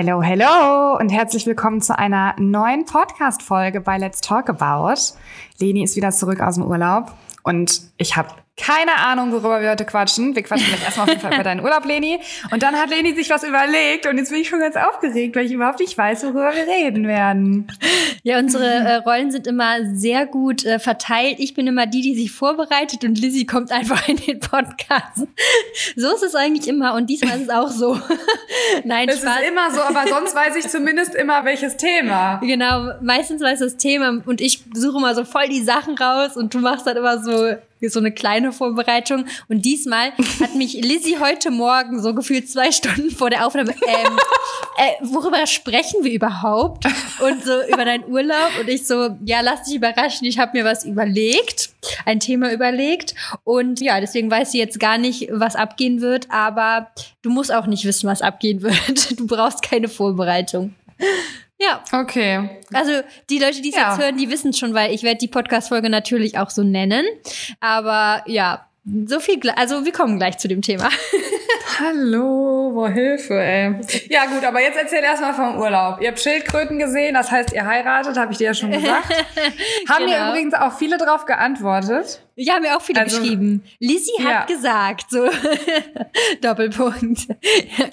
Hello, hello und herzlich willkommen zu einer neuen Podcast-Folge bei Let's Talk About. Leni ist wieder zurück aus dem Urlaub und ich habe keine Ahnung, worüber wir heute quatschen. Wir quatschen gleich erstmal auf jeden Fall über deinen Urlaub, Leni. Und dann hat Leni sich was überlegt und jetzt bin ich schon ganz aufgeregt, weil ich überhaupt nicht weiß, worüber wir reden werden. Ja, unsere äh, Rollen sind immer sehr gut äh, verteilt. Ich bin immer die, die sich vorbereitet und Lizzie kommt einfach in den Podcast. so ist es eigentlich immer und diesmal ist es auch so. Nein, es Spaß. ist immer so, aber sonst weiß ich zumindest immer, welches Thema. Genau, meistens weiß das Thema und ich suche immer so voll die Sachen raus und du machst dann immer so so eine kleine Vorbereitung. Und diesmal hat mich Lizzie heute Morgen so gefühlt zwei Stunden vor der Aufnahme, ähm, äh, worüber sprechen wir überhaupt? Und so über deinen Urlaub. Und ich so, ja, lass dich überraschen, ich habe mir was überlegt, ein Thema überlegt. Und ja, deswegen weiß sie jetzt gar nicht, was abgehen wird. Aber du musst auch nicht wissen, was abgehen wird. Du brauchst keine Vorbereitung. Ja. Okay. Also die Leute, die es ja. jetzt hören, die wissen schon, weil ich werde die Podcast-Folge natürlich auch so nennen. Aber ja, so viel, also wir kommen gleich zu dem Thema. Hallo, wo Hilfe, ey. Ja gut, aber jetzt erzähl erstmal vom Urlaub. Ihr habt Schildkröten gesehen, das heißt, ihr heiratet, habe ich dir ja schon gesagt. haben genau. mir übrigens auch viele drauf geantwortet. Ja, haben mir auch viele also, geschrieben. Lizzie ja. hat gesagt, so Doppelpunkt.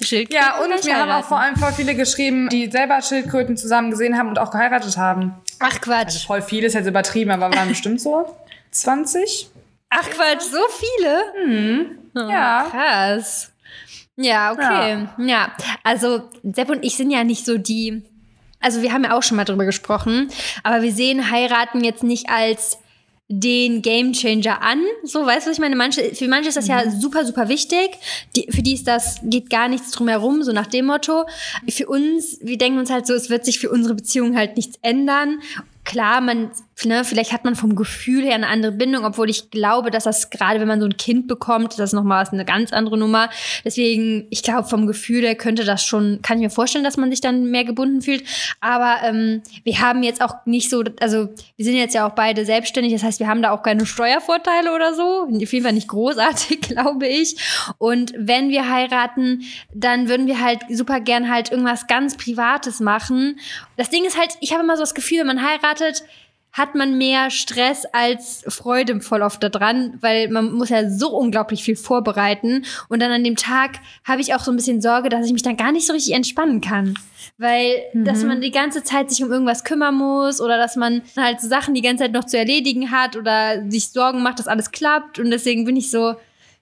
Schildkröten ja, und mir haben auch vor allem voll viele geschrieben, die selber Schildkröten zusammen gesehen haben und auch geheiratet haben. Ach Quatsch. Also voll viel ist jetzt übertrieben, aber waren bestimmt so 20? Ach Quatsch, so viele? Mhm. Oh, ja. Krass. Ja, okay. Ja. ja. Also Sepp und ich sind ja nicht so die. Also wir haben ja auch schon mal drüber gesprochen, aber wir sehen heiraten jetzt nicht als den Gamechanger an. So, weißt du, was ich meine? Manche, für manche ist das ja mhm. super, super wichtig. Die, für die ist das, geht gar nichts drum herum, so nach dem Motto. Für uns, wir denken uns halt so, es wird sich für unsere Beziehung halt nichts ändern klar, man, ne, vielleicht hat man vom Gefühl her eine andere Bindung, obwohl ich glaube, dass das gerade, wenn man so ein Kind bekommt, das ist nochmal eine ganz andere Nummer. Deswegen, ich glaube, vom Gefühl her könnte das schon, kann ich mir vorstellen, dass man sich dann mehr gebunden fühlt. Aber ähm, wir haben jetzt auch nicht so, also wir sind jetzt ja auch beide selbstständig, das heißt, wir haben da auch keine Steuervorteile oder so. Auf jeden Fall nicht großartig, glaube ich. Und wenn wir heiraten, dann würden wir halt super gern halt irgendwas ganz Privates machen. Das Ding ist halt, ich habe immer so das Gefühl, wenn man heiratet, heiratet, hat man mehr Stress als Freude voll oft daran, weil man muss ja so unglaublich viel vorbereiten. Und dann an dem Tag habe ich auch so ein bisschen Sorge, dass ich mich dann gar nicht so richtig entspannen kann. Weil, mhm. dass man die ganze Zeit sich um irgendwas kümmern muss oder dass man halt so Sachen die ganze Zeit noch zu erledigen hat oder sich Sorgen macht, dass alles klappt. Und deswegen bin ich so,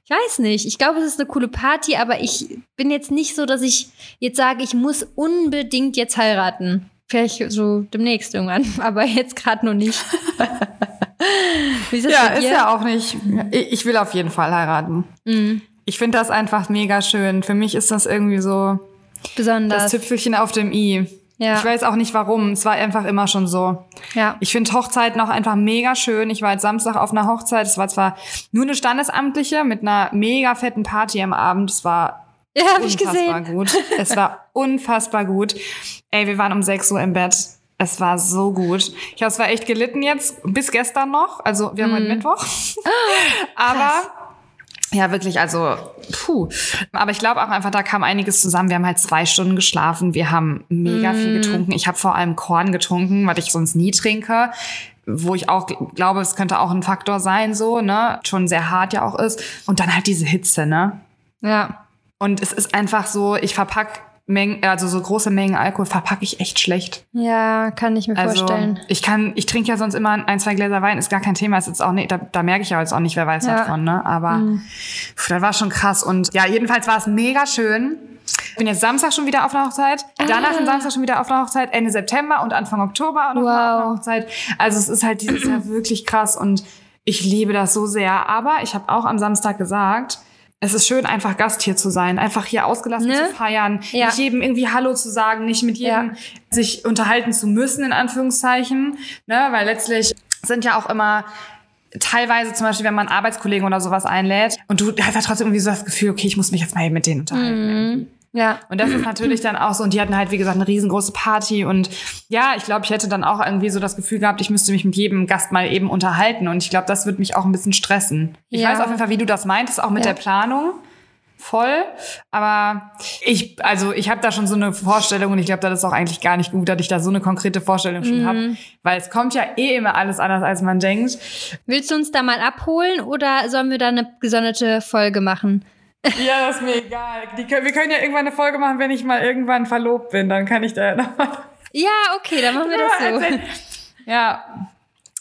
ich weiß nicht. Ich glaube, es ist eine coole Party, aber ich bin jetzt nicht so, dass ich jetzt sage, ich muss unbedingt jetzt heiraten. Vielleicht so demnächst irgendwann, aber jetzt gerade noch nicht. Ist ja, ist ja auch nicht. Ich will auf jeden Fall heiraten. Mhm. Ich finde das einfach mega schön. Für mich ist das irgendwie so besonders. Das Tüpfelchen auf dem i. Ja. Ich weiß auch nicht warum. Es war einfach immer schon so. Ja. Ich finde Hochzeiten auch einfach mega schön. Ich war jetzt Samstag auf einer Hochzeit. Es war zwar nur eine standesamtliche mit einer mega fetten Party am Abend. Es war ja, hab ich gesehen. gut. Es war unfassbar gut. Ey, wir waren um 6 Uhr im Bett. Es war so gut. Ich habe es war echt gelitten jetzt, bis gestern noch. Also wir haben mm. heute Mittwoch. Aber ja, wirklich, also puh. Aber ich glaube auch einfach, da kam einiges zusammen. Wir haben halt zwei Stunden geschlafen. Wir haben mega mm. viel getrunken. Ich habe vor allem Korn getrunken, was ich sonst nie trinke wo ich auch glaube, es könnte auch ein Faktor sein, so, ne, schon sehr hart ja auch ist. Und dann halt diese Hitze, ne? Ja. Und es ist einfach so, ich verpack Mengen, also so große Mengen Alkohol verpacke ich echt schlecht. Ja, kann ich mir also, vorstellen. Ich kann, ich trinke ja sonst immer ein, zwei Gläser Wein, ist gar kein Thema, ist jetzt auch nicht, da, da merke ich ja jetzt auch nicht, wer weiß ja. davon, ne? Aber mhm. pf, das war schon krass. Und ja, jedenfalls war es mega schön. Ich bin jetzt Samstag schon wieder auf einer Hochzeit, danach ah. Samstag schon wieder auf einer Hochzeit, Ende September und Anfang Oktober auch noch wow. auf einer Hochzeit. Also es ist halt dieses Jahr wirklich krass und ich liebe das so sehr. Aber ich habe auch am Samstag gesagt, es ist schön, einfach Gast hier zu sein, einfach hier ausgelassen ne? zu feiern, ja. nicht jedem irgendwie Hallo zu sagen, nicht mit jedem ja. sich unterhalten zu müssen, in Anführungszeichen, ne? weil letztlich sind ja auch immer teilweise zum Beispiel, wenn man Arbeitskollegen oder sowas einlädt und du hast trotzdem irgendwie so das Gefühl, okay, ich muss mich jetzt mal mit denen unterhalten. Mhm. Ja. Und das ist natürlich dann auch so, und die hatten halt, wie gesagt, eine riesengroße Party und ja, ich glaube, ich hätte dann auch irgendwie so das Gefühl gehabt, ich müsste mich mit jedem Gast mal eben unterhalten und ich glaube, das wird mich auch ein bisschen stressen. Ich ja. weiß auf jeden Fall, wie du das meintest, auch mit ja. der Planung. voll. Aber ich, also ich habe da schon so eine Vorstellung und ich glaube, das ist auch eigentlich gar nicht gut, dass ich da so eine konkrete Vorstellung schon mhm. habe. Weil es kommt ja eh immer alles anders, als man denkt. Willst du uns da mal abholen oder sollen wir da eine gesonderte Folge machen? Ja, das ist mir egal. Die, wir können ja irgendwann eine Folge machen, wenn ich mal irgendwann verlobt bin. Dann kann ich da ja nochmal. Ja, okay, dann machen wir das so. Ja,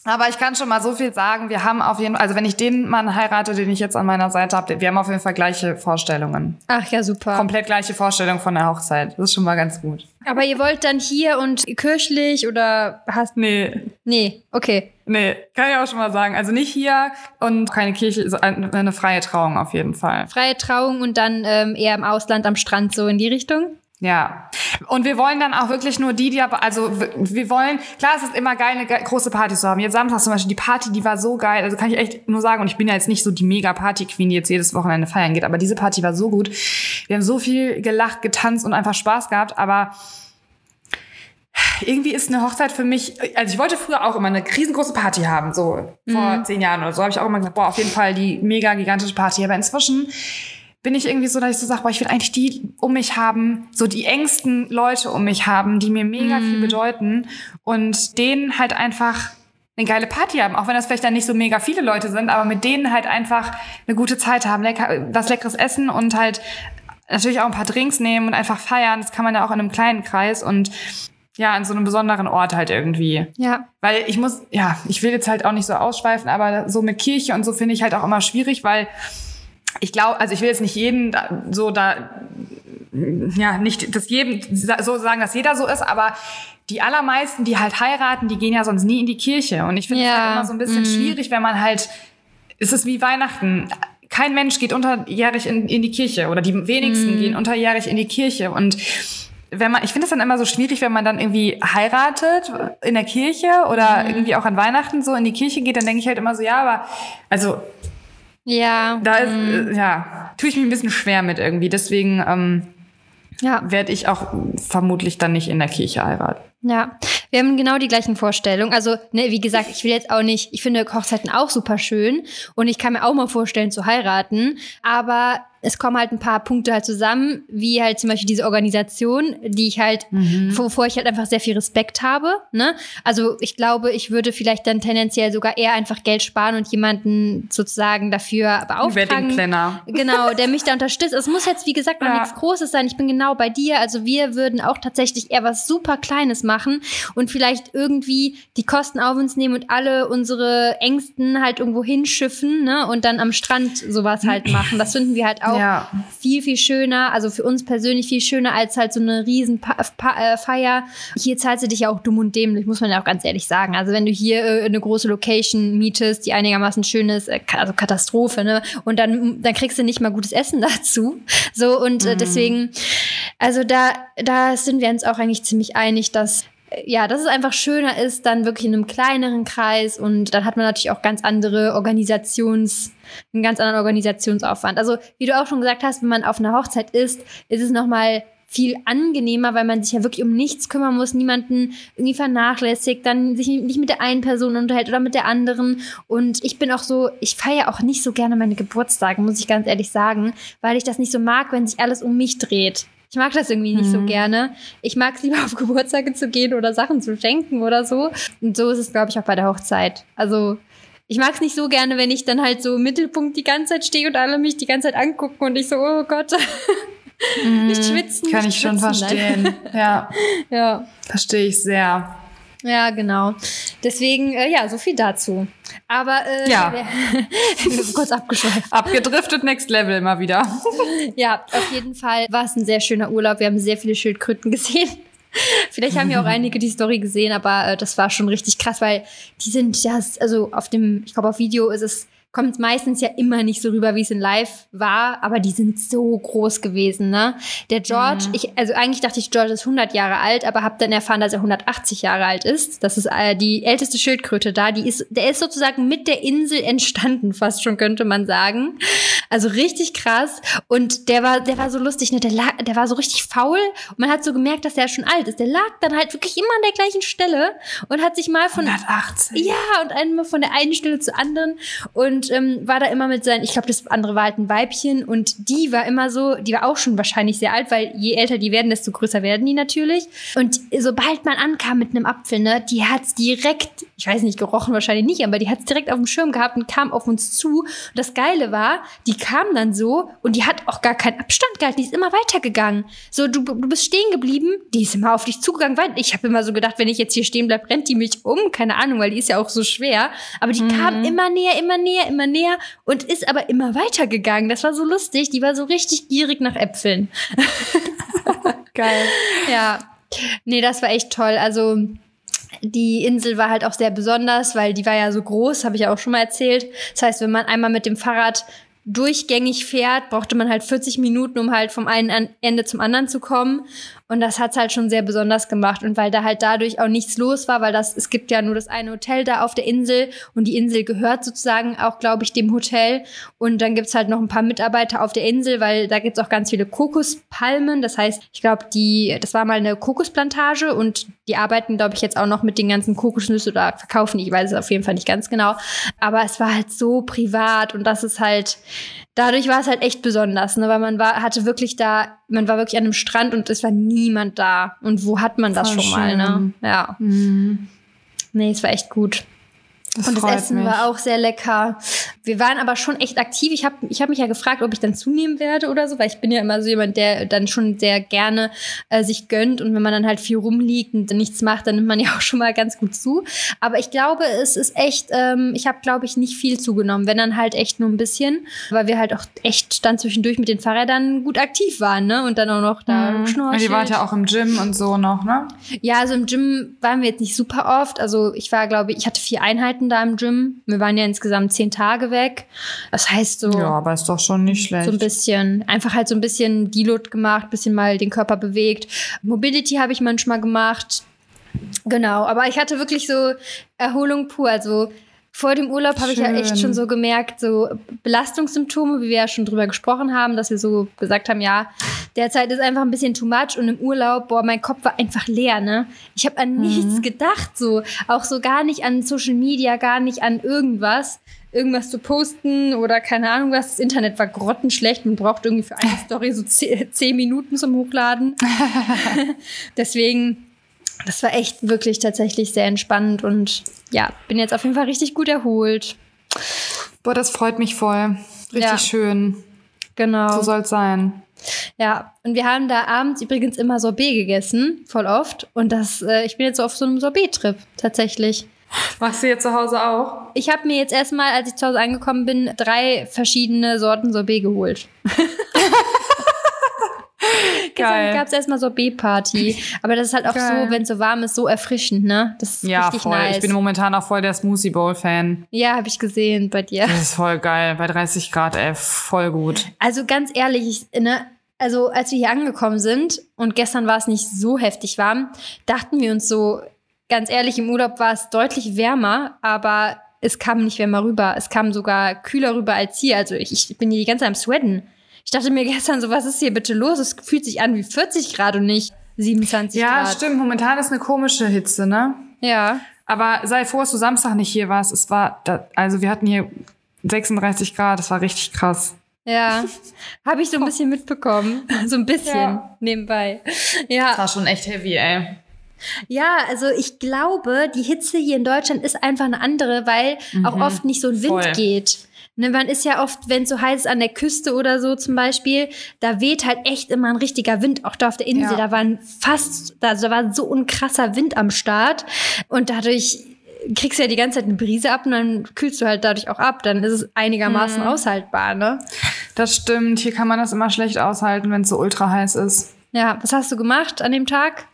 aber ich kann schon mal so viel sagen, wir haben auf jeden Fall, also wenn ich den Mann heirate, den ich jetzt an meiner Seite habe, wir haben auf jeden Fall gleiche Vorstellungen. Ach ja, super. Komplett gleiche Vorstellung von der Hochzeit. Das ist schon mal ganz gut. Aber ihr wollt dann hier und kirchlich oder hast Nee. Nee, okay. Nee, kann ich auch schon mal sagen. Also nicht hier und keine Kirche, eine freie Trauung auf jeden Fall. Freie Trauung und dann ähm, eher im Ausland am Strand so in die Richtung? Ja. Und wir wollen dann auch wirklich nur die, die aber, also wir wollen, klar, es ist immer geil, eine große Party zu haben. Jetzt Samstag zum Beispiel, die Party, die war so geil. Also kann ich echt nur sagen, und ich bin ja jetzt nicht so die mega Party-Queen, die jetzt jedes Wochenende feiern geht, aber diese Party war so gut. Wir haben so viel gelacht, getanzt und einfach Spaß gehabt, aber irgendwie ist eine Hochzeit für mich, also ich wollte früher auch immer eine riesengroße Party haben, so vor mhm. zehn Jahren oder so, habe ich auch immer gesagt, boah, auf jeden Fall die mega gigantische Party. Aber inzwischen bin ich irgendwie so, dass ich so sage, boah, ich will eigentlich die um mich haben, so die engsten Leute um mich haben, die mir mega mm. viel mhm. bedeuten und denen halt einfach eine geile Party haben, auch wenn das vielleicht dann nicht so mega viele Leute sind, aber mit denen halt einfach eine gute Zeit haben, lecker, was leckeres essen und halt natürlich auch ein paar Drinks nehmen und einfach feiern. Das kann man ja auch in einem kleinen Kreis und ja, an so einem besonderen Ort halt irgendwie. Ja. Weil ich muss, ja, ich will jetzt halt auch nicht so ausschweifen, aber so mit Kirche und so finde ich halt auch immer schwierig, weil ich glaube, also ich will jetzt nicht jeden da, so da, ja, nicht das jedem so sagen, dass jeder so ist, aber die allermeisten, die halt heiraten, die gehen ja sonst nie in die Kirche. Und ich finde es ja. halt immer so ein bisschen mm. schwierig, wenn man halt, ist es wie Weihnachten. Kein Mensch geht unterjährig in, in die Kirche oder die wenigsten mm. gehen unterjährig in die Kirche. Und wenn man, ich finde es dann immer so schwierig, wenn man dann irgendwie heiratet in der Kirche oder mm. irgendwie auch an Weihnachten so in die Kirche geht, dann denke ich halt immer so, ja, aber also ja. Da ist, mhm. ja, tue ich mich ein bisschen schwer mit irgendwie. Deswegen ähm, ja. werde ich auch vermutlich dann nicht in der Kirche heiraten. Ja, wir haben genau die gleichen Vorstellungen. Also, ne, wie gesagt, ich will jetzt auch nicht, ich finde Hochzeiten auch super schön und ich kann mir auch mal vorstellen zu heiraten, aber es kommen halt ein paar Punkte halt zusammen, wie halt zum Beispiel diese Organisation, die ich halt, mhm. wovor ich halt einfach sehr viel Respekt habe. Ne? Also ich glaube, ich würde vielleicht dann tendenziell sogar eher einfach Geld sparen und jemanden sozusagen dafür beauftragen. Planner. Genau, der mich da unterstützt. Es muss jetzt, wie gesagt, noch ja. nichts Großes sein. Ich bin genau bei dir. Also wir würden auch tatsächlich eher was super Kleines machen und vielleicht irgendwie die Kosten auf uns nehmen und alle unsere Ängsten halt irgendwo hinschiffen ne? und dann am Strand sowas halt machen. Das finden wir halt auch auch ja. viel, viel schöner, also für uns persönlich viel schöner als halt so eine riesen pa pa äh, Feier. Hier zahlst du dich ja auch dumm und dämlich, muss man ja auch ganz ehrlich sagen. Also wenn du hier äh, eine große Location mietest, die einigermaßen schön ist, äh, also Katastrophe, ne? Und dann, dann kriegst du nicht mal gutes Essen dazu. So, und äh, mhm. deswegen, also da, da sind wir uns auch eigentlich ziemlich einig, dass ja, dass es einfach schöner ist, dann wirklich in einem kleineren Kreis und dann hat man natürlich auch ganz andere Organisations, einen ganz anderen Organisationsaufwand. Also, wie du auch schon gesagt hast, wenn man auf einer Hochzeit ist, ist es nochmal viel angenehmer, weil man sich ja wirklich um nichts kümmern muss, niemanden irgendwie vernachlässigt, dann sich nicht mit der einen Person unterhält oder mit der anderen. Und ich bin auch so, ich feiere auch nicht so gerne meine Geburtstage, muss ich ganz ehrlich sagen, weil ich das nicht so mag, wenn sich alles um mich dreht. Ich mag das irgendwie nicht mhm. so gerne. Ich mag es lieber auf Geburtstage zu gehen oder Sachen zu schenken oder so. Und so ist es, glaube ich, auch bei der Hochzeit. Also ich mag es nicht so gerne, wenn ich dann halt so im Mittelpunkt die ganze Zeit stehe und alle mich die ganze Zeit angucken und ich so, oh Gott. Mhm. nicht schwitzen. Kann nicht ich schwitzen, schon verstehen. ja. ja. Verstehe ich sehr. Ja, genau. Deswegen, äh, ja, so viel dazu. Aber äh, ja. kurz abgeschweift. Abgedriftet Next Level immer wieder. ja, auf jeden Fall war es ein sehr schöner Urlaub. Wir haben sehr viele Schildkröten gesehen. Vielleicht haben ja auch einige die Story gesehen, aber äh, das war schon richtig krass, weil die sind ja, also auf dem, ich glaube auf Video ist es kommt meistens ja immer nicht so rüber, wie es in Live war, aber die sind so groß gewesen, ne? Der George, mhm. ich, also eigentlich dachte ich, George ist 100 Jahre alt, aber habe dann erfahren, dass er 180 Jahre alt ist. Das ist äh, die älteste Schildkröte da. Die ist, der ist sozusagen mit der Insel entstanden, fast schon könnte man sagen. Also richtig krass. Und der war, der war so lustig, ne? Der, lag, der war so richtig faul und man hat so gemerkt, dass er schon alt ist. Der lag dann halt wirklich immer an der gleichen Stelle und hat sich mal von 180. Ja, und einmal von der einen Stelle zur anderen und und ähm, war da immer mit seinen, ich glaube, das andere war halt ein Weibchen und die war immer so, die war auch schon wahrscheinlich sehr alt, weil je älter die werden, desto größer werden die natürlich. Und sobald man ankam mit einem Apfel, ne, die hat's direkt, ich weiß nicht, gerochen wahrscheinlich nicht, aber die hat's direkt auf dem Schirm gehabt und kam auf uns zu. Und das Geile war, die kam dann so und die hat auch gar keinen Abstand gehalten, die ist immer weitergegangen. So, du, du bist stehen geblieben, die ist immer auf dich zugegangen, weil ich habe immer so gedacht, wenn ich jetzt hier stehen bleib, rennt die mich um, keine Ahnung, weil die ist ja auch so schwer. Aber die mhm. kam immer näher, immer näher, immer näher und ist aber immer weitergegangen. Das war so lustig, die war so richtig gierig nach Äpfeln. Geil. Ja. Nee, das war echt toll. Also die Insel war halt auch sehr besonders, weil die war ja so groß, habe ich ja auch schon mal erzählt. Das heißt, wenn man einmal mit dem Fahrrad durchgängig fährt, brauchte man halt 40 Minuten, um halt vom einen Ende zum anderen zu kommen. Und das hat's halt schon sehr besonders gemacht. Und weil da halt dadurch auch nichts los war, weil das, es gibt ja nur das eine Hotel da auf der Insel und die Insel gehört sozusagen auch, glaube ich, dem Hotel. Und dann gibt's halt noch ein paar Mitarbeiter auf der Insel, weil da gibt's auch ganz viele Kokospalmen. Das heißt, ich glaube, die, das war mal eine Kokosplantage und die arbeiten, glaube ich, jetzt auch noch mit den ganzen Kokosnüsse oder verkaufen. Ich weiß es auf jeden Fall nicht ganz genau. Aber es war halt so privat und das ist halt, dadurch war es halt echt besonders, ne? weil man war, hatte wirklich da, man war wirklich an einem Strand und es war niemand da. Und wo hat man das Voll schon schön. mal, ne? Ja. Mhm. Nee, es war echt gut. Das und das Essen mich. war auch sehr lecker. Wir waren aber schon echt aktiv. Ich habe ich hab mich ja gefragt, ob ich dann zunehmen werde oder so, weil ich bin ja immer so jemand, der dann schon sehr gerne äh, sich gönnt. Und wenn man dann halt viel rumliegt und nichts macht, dann nimmt man ja auch schon mal ganz gut zu. Aber ich glaube, es ist echt, ähm, ich habe, glaube ich, nicht viel zugenommen, wenn dann halt echt nur ein bisschen, weil wir halt auch echt dann zwischendurch mit den Fahrrädern gut aktiv waren, ne? Und dann auch noch da mhm. schnorcheln. Die waren ja auch im Gym und so noch, ne? Ja, also im Gym waren wir jetzt nicht super oft. Also ich war, glaube ich, ich hatte vier Einheiten Stunden da im Gym. Wir waren ja insgesamt zehn Tage weg. Das heißt so. Ja, aber ist doch schon nicht schlecht. So ein bisschen, einfach halt so ein bisschen Deload gemacht, bisschen mal den Körper bewegt. Mobility habe ich manchmal gemacht. Genau, aber ich hatte wirklich so Erholung pur. Also vor dem Urlaub habe ich ja echt schon so gemerkt, so Belastungssymptome, wie wir ja schon drüber gesprochen haben, dass wir so gesagt haben, ja, derzeit ist einfach ein bisschen too much und im Urlaub, boah, mein Kopf war einfach leer, ne? Ich habe an mhm. nichts gedacht, so auch so gar nicht an Social Media, gar nicht an irgendwas irgendwas zu posten oder keine Ahnung was. Das Internet war grottenschlecht und braucht irgendwie für eine Story so zehn, zehn Minuten zum Hochladen. Deswegen das war echt wirklich tatsächlich sehr entspannend und ja, bin jetzt auf jeden Fall richtig gut erholt. Boah, das freut mich voll. Richtig ja. schön. Genau. So soll es sein. Ja, und wir haben da abends übrigens immer Sorbet gegessen, voll oft. Und das, äh, ich bin jetzt auf so einem Sorbet-Trip tatsächlich. Machst du jetzt zu Hause auch? Ich habe mir jetzt erstmal, als ich zu Hause angekommen bin, drei verschiedene Sorten Sorbet geholt. Gestern gab es erstmal so B-Party. Aber das ist halt auch Geil. so, wenn es so warm ist, so erfrischend, ne? Das ist ja, richtig voll. Nice. Ich bin momentan auch voll der Smoothie Bowl-Fan. Ja, habe ich gesehen bei dir. Das ist voll geil. Bei 30 Grad, ey, voll gut. Also ganz ehrlich, ich, ne? Also als wir hier angekommen sind und gestern war es nicht so heftig warm, dachten wir uns so, ganz ehrlich, im Urlaub war es deutlich wärmer, aber es kam nicht wärmer rüber. Es kam sogar kühler rüber als hier. Also ich, ich bin hier die ganze Zeit am Sweaten. Ich dachte mir gestern so, was ist hier bitte los? Es fühlt sich an wie 40 Grad und nicht 27 ja, Grad. Ja, stimmt. Momentan ist eine komische Hitze, ne? Ja. Aber sei froh, dass du Samstag nicht hier warst. Es war, da, also wir hatten hier 36 Grad. Das war richtig krass. Ja, habe ich so ein bisschen mitbekommen. So ein bisschen ja. nebenbei. Ja. Das war schon echt heavy, ey. Ja, also ich glaube, die Hitze hier in Deutschland ist einfach eine andere, weil mhm. auch oft nicht so ein Wind Voll. geht. Ne, man ist ja oft, wenn es so heiß ist an der Küste oder so zum Beispiel, da weht halt echt immer ein richtiger Wind. Auch da auf der Insel, ja. da waren fast, da war so ein krasser Wind am Start. Und dadurch kriegst du ja die ganze Zeit eine Brise ab und dann kühlst du halt dadurch auch ab. Dann ist es einigermaßen mhm. aushaltbar, ne? Das stimmt. Hier kann man das immer schlecht aushalten, wenn es so ultra heiß ist. Ja, was hast du gemacht an dem Tag?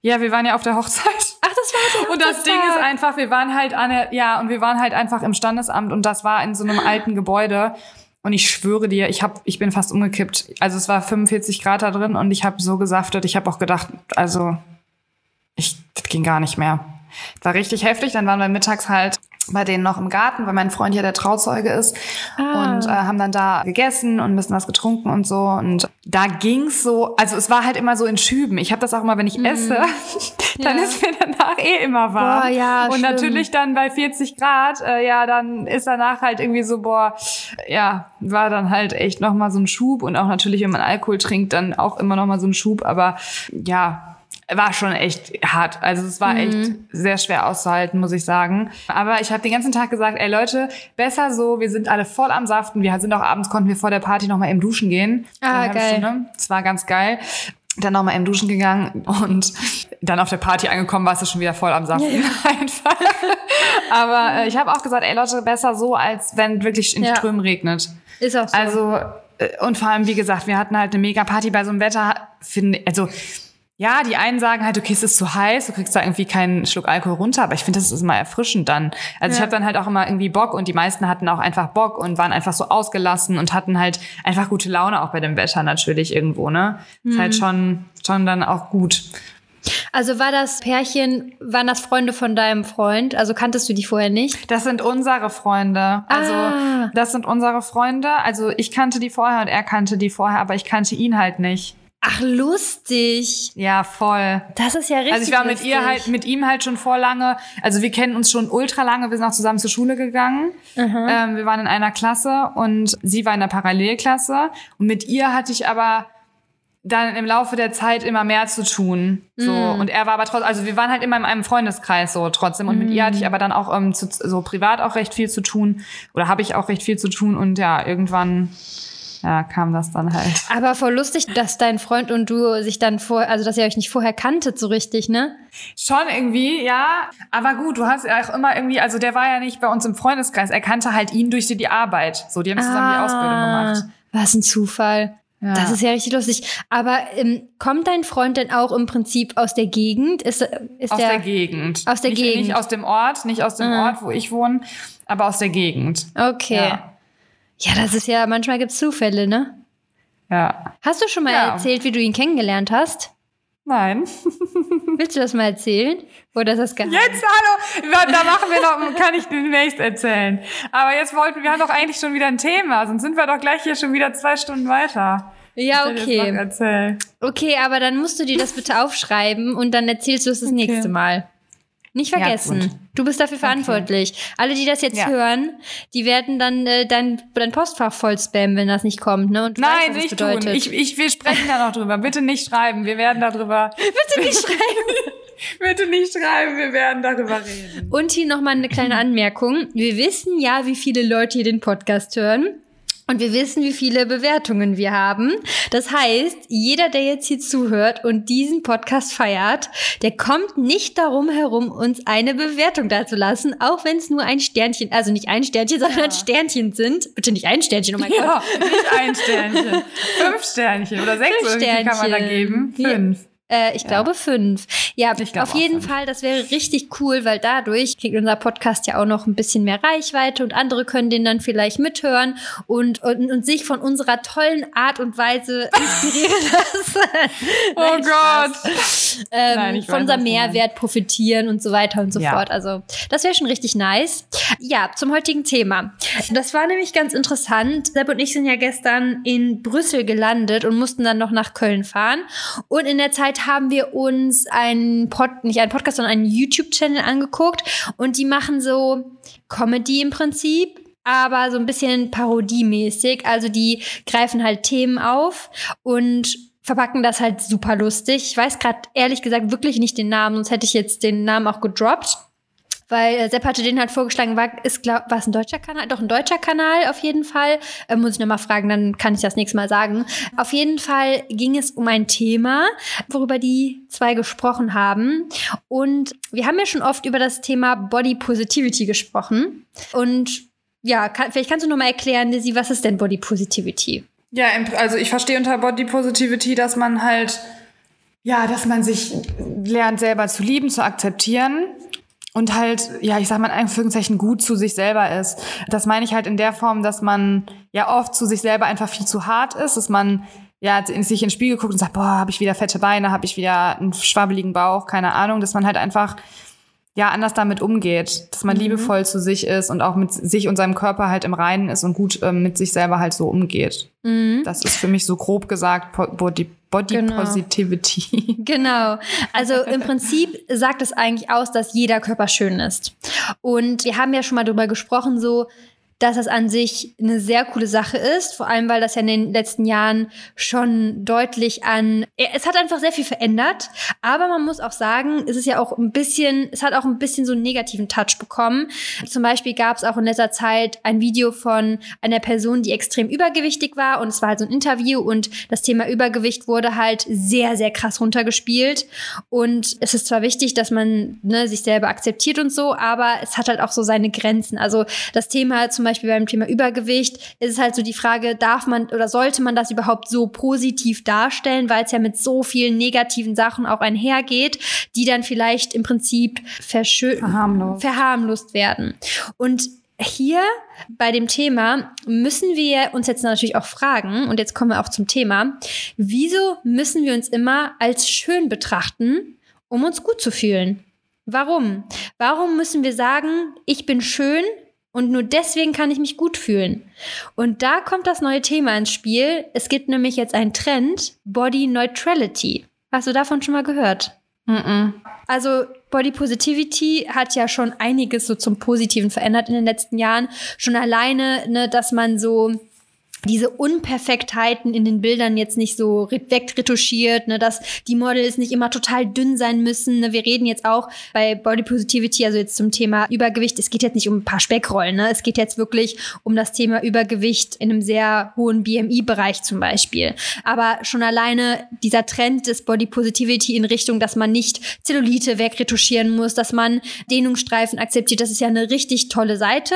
Ja, wir waren ja auf der Hochzeit. Ach, das war der Und das Ding ist einfach, wir waren halt an der, ja, und wir waren halt einfach im Standesamt und das war in so einem alten Gebäude. Und ich schwöre dir, ich hab, ich bin fast umgekippt. Also es war 45 Grad da drin und ich habe so gesaftet. Ich habe auch gedacht, also ich, das ging gar nicht mehr. War richtig heftig. Dann waren wir mittags halt bei denen noch im Garten, weil mein Freund ja der Trauzeuge ist ah. und äh, haben dann da gegessen und ein bisschen was getrunken und so und da ging's so, also es war halt immer so in Schüben. Ich habe das auch immer, wenn ich mm. esse, dann ja. ist mir danach eh immer warm. Boah, ja, und schlimm. natürlich dann bei 40 Grad, äh, ja, dann ist danach halt irgendwie so, boah, ja, war dann halt echt nochmal so ein Schub und auch natürlich, wenn man Alkohol trinkt, dann auch immer nochmal so ein Schub, aber ja, war schon echt hart. Also es war mhm. echt sehr schwer auszuhalten, muss ich sagen. Aber ich habe den ganzen Tag gesagt, ey Leute, besser so, wir sind alle voll am Saften. Wir sind auch abends, konnten wir vor der Party noch mal eben duschen gehen. Ah, geil. Das war ganz geil. Dann noch mal eben duschen gegangen und dann auf der Party angekommen, warst du schon wieder voll am Saften ja. einfach. Aber äh, ich habe auch gesagt, ey Leute, besser so, als wenn wirklich in ja. Strömen regnet. Ist auch so. Also, äh, und vor allem, wie gesagt, wir hatten halt eine mega Party bei so einem Wetter, finde, also, ja, die einen sagen halt, okay, es ist zu heiß, du kriegst da irgendwie keinen Schluck Alkohol runter, aber ich finde, das ist immer erfrischend dann. Also ja. ich habe dann halt auch immer irgendwie Bock und die meisten hatten auch einfach Bock und waren einfach so ausgelassen und hatten halt einfach gute Laune auch bei dem Wetter natürlich irgendwo, ne? Mhm. Ist halt mhm. schon, schon dann auch gut. Also war das Pärchen, waren das Freunde von deinem Freund? Also kanntest du die vorher nicht? Das sind unsere Freunde. Also ah. das sind unsere Freunde. Also ich kannte die vorher und er kannte die vorher, aber ich kannte ihn halt nicht. Ach, lustig. Ja, voll. Das ist ja richtig. Also ich war mit ihr halt, mit ihm halt schon vor lange. Also wir kennen uns schon ultra lange. Wir sind auch zusammen zur Schule gegangen. Ähm, wir waren in einer Klasse und sie war in der Parallelklasse. Und mit ihr hatte ich aber dann im Laufe der Zeit immer mehr zu tun. So. Mm. Und er war aber trotzdem, also wir waren halt immer in einem Freundeskreis so trotzdem. Und mm. mit ihr hatte ich aber dann auch ähm, zu, so privat auch recht viel zu tun. Oder habe ich auch recht viel zu tun. Und ja, irgendwann ja, kam das dann halt. Aber voll lustig, dass dein Freund und du sich dann vor, also dass ihr euch nicht vorher kanntet so richtig, ne? Schon irgendwie, ja. Aber gut, du hast ja auch immer irgendwie, also der war ja nicht bei uns im Freundeskreis. Er kannte halt ihn durch die Arbeit. So, die haben zusammen ah, die Ausbildung gemacht. Was ein Zufall. Ja. Das ist ja richtig lustig. Aber ähm, kommt dein Freund denn auch im Prinzip aus der Gegend? Ist, ist aus der, der Gegend. Aus der nicht, Gegend. Nicht aus dem Ort, nicht aus dem mhm. Ort, wo ich wohne, aber aus der Gegend. Okay. Ja. Ja, das ist ja, manchmal gibt's Zufälle, ne? Ja. Hast du schon mal ja. erzählt, wie du ihn kennengelernt hast? Nein. Willst du das mal erzählen? Oder ist das geheim? Jetzt, hallo! Da machen wir noch, kann ich demnächst erzählen. Aber jetzt wollten, wir haben doch eigentlich schon wieder ein Thema, sonst sind wir doch gleich hier schon wieder zwei Stunden weiter. Ja, okay. Okay, aber dann musst du dir das bitte aufschreiben und dann erzählst du es das okay. nächste Mal. Nicht vergessen. Ja, du bist dafür verantwortlich. Okay. Alle, die das jetzt ja. hören, die werden dann äh, dein, dein Postfach voll spammen, wenn das nicht kommt. Ne? Nein, weißt, nicht bedeutet. tun. Ich, ich, wir sprechen da noch drüber. Bitte nicht schreiben. Wir werden darüber. Bitte nicht schreiben. Bitte nicht schreiben, wir werden darüber reden. Und hier nochmal eine kleine Anmerkung. Wir wissen ja, wie viele Leute hier den Podcast hören. Und wir wissen, wie viele Bewertungen wir haben. Das heißt, jeder, der jetzt hier zuhört und diesen Podcast feiert, der kommt nicht darum herum, uns eine Bewertung dazulassen, auch wenn es nur ein Sternchen, also nicht ein Sternchen, sondern ja. Sternchen sind. Bitte nicht ein Sternchen, oh mein ja, Gott. Nicht ein Sternchen. Fünf Sternchen oder sechs Fünf Sternchen. kann man da geben. Fünf. Äh, ich ja. glaube fünf. Ja, auf jeden Fall, das wäre richtig cool, weil dadurch kriegt unser Podcast ja auch noch ein bisschen mehr Reichweite und andere können den dann vielleicht mithören und, und, und sich von unserer tollen Art und Weise inspirieren lassen. oh Nein, Gott. Ähm, Nein, von unserem Mehrwert profitieren und so weiter und so ja. fort. Also, das wäre schon richtig nice. Ja, zum heutigen Thema. Das war nämlich ganz interessant. Sepp und ich sind ja gestern in Brüssel gelandet und mussten dann noch nach Köln fahren. Und in der Zeit haben wir uns einen Pod, nicht einen Podcast, sondern einen YouTube-Channel angeguckt und die machen so Comedy im Prinzip aber so ein bisschen parodiemäßig. Also die greifen halt Themen auf und verpacken das halt super lustig. Ich weiß gerade ehrlich gesagt wirklich nicht den Namen, sonst hätte ich jetzt den Namen auch gedroppt weil äh, Sepp hatte den halt vorgeschlagen, war, ist, glaub, war es ein deutscher Kanal? Doch, ein deutscher Kanal auf jeden Fall. Äh, muss ich nochmal fragen, dann kann ich das nächste Mal sagen. Auf jeden Fall ging es um ein Thema, worüber die zwei gesprochen haben. Und wir haben ja schon oft über das Thema Body Positivity gesprochen. Und ja, kann, vielleicht kannst du nochmal erklären, Lizzie, was ist denn Body Positivity? Ja, also ich verstehe unter Body Positivity, dass man halt, ja, dass man sich lernt, selber zu lieben, zu akzeptieren und halt, ja, ich sag mal in Anführungszeichen gut zu sich selber ist. Das meine ich halt in der Form, dass man ja oft zu sich selber einfach viel zu hart ist, dass man ja sich in den Spiegel guckt und sagt, boah, habe ich wieder fette Beine, habe ich wieder einen schwabbeligen Bauch, keine Ahnung, dass man halt einfach ja anders damit umgeht, dass man mhm. liebevoll zu sich ist und auch mit sich und seinem Körper halt im Reinen ist und gut ähm, mit sich selber halt so umgeht. Mhm. Das ist für mich so grob gesagt Body, Body genau. Positivity. Genau. Also im Prinzip sagt es eigentlich aus, dass jeder Körper schön ist. Und wir haben ja schon mal darüber gesprochen, so dass das an sich eine sehr coole Sache ist, vor allem weil das ja in den letzten Jahren schon deutlich an, es hat einfach sehr viel verändert, aber man muss auch sagen, es ist ja auch ein bisschen, es hat auch ein bisschen so einen negativen Touch bekommen. Zum Beispiel gab es auch in letzter Zeit ein Video von einer Person, die extrem übergewichtig war und es war halt so ein Interview und das Thema Übergewicht wurde halt sehr, sehr krass runtergespielt und es ist zwar wichtig, dass man ne, sich selber akzeptiert und so, aber es hat halt auch so seine Grenzen. Also das Thema zum Beispiel beim Thema Übergewicht ist es halt so die Frage, darf man oder sollte man das überhaupt so positiv darstellen, weil es ja mit so vielen negativen Sachen auch einhergeht, die dann vielleicht im Prinzip verharmlost. verharmlost werden. Und hier bei dem Thema müssen wir uns jetzt natürlich auch fragen, und jetzt kommen wir auch zum Thema, wieso müssen wir uns immer als schön betrachten, um uns gut zu fühlen? Warum? Warum müssen wir sagen, ich bin schön, und nur deswegen kann ich mich gut fühlen. Und da kommt das neue Thema ins Spiel. Es gibt nämlich jetzt einen Trend, Body Neutrality. Hast du davon schon mal gehört? Mm -mm. Also Body Positivity hat ja schon einiges so zum Positiven verändert in den letzten Jahren. Schon alleine, ne, dass man so diese Unperfektheiten in den Bildern jetzt nicht so wegretuschiert, ne, dass die Models nicht immer total dünn sein müssen. Ne. Wir reden jetzt auch bei Body Positivity, also jetzt zum Thema Übergewicht. Es geht jetzt nicht um ein paar Speckrollen, ne. Es geht jetzt wirklich um das Thema Übergewicht in einem sehr hohen BMI-Bereich zum Beispiel. Aber schon alleine dieser Trend des Body Positivity in Richtung, dass man nicht Zellulite wegretuschieren muss, dass man Dehnungsstreifen akzeptiert, das ist ja eine richtig tolle Seite.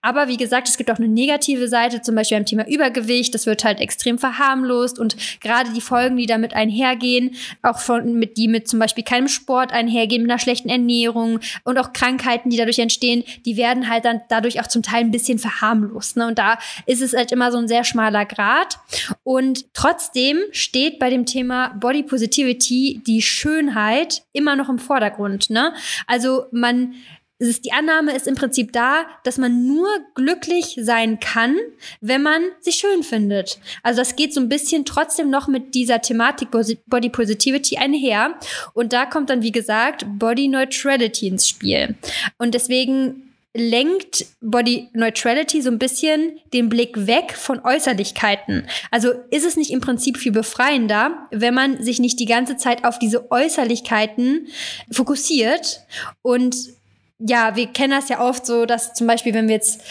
Aber wie gesagt, es gibt auch eine negative Seite, zum Beispiel beim Thema Übergewicht Übergewicht, das wird halt extrem verharmlost und gerade die Folgen, die damit einhergehen, auch von, mit, die mit zum Beispiel keinem Sport einhergehen, mit einer schlechten Ernährung und auch Krankheiten, die dadurch entstehen, die werden halt dann dadurch auch zum Teil ein bisschen verharmlost. Ne? Und da ist es halt immer so ein sehr schmaler Grad. Und trotzdem steht bei dem Thema Body Positivity die Schönheit immer noch im Vordergrund. Ne? Also man ist, die Annahme ist im Prinzip da, dass man nur glücklich sein kann, wenn man sich schön findet. Also das geht so ein bisschen trotzdem noch mit dieser Thematik Body Positivity einher. Und da kommt dann, wie gesagt, Body Neutrality ins Spiel. Und deswegen lenkt Body Neutrality so ein bisschen den Blick weg von Äußerlichkeiten. Also ist es nicht im Prinzip viel befreiender, wenn man sich nicht die ganze Zeit auf diese Äußerlichkeiten fokussiert und ja, wir kennen das ja oft so, dass zum Beispiel, wenn wir jetzt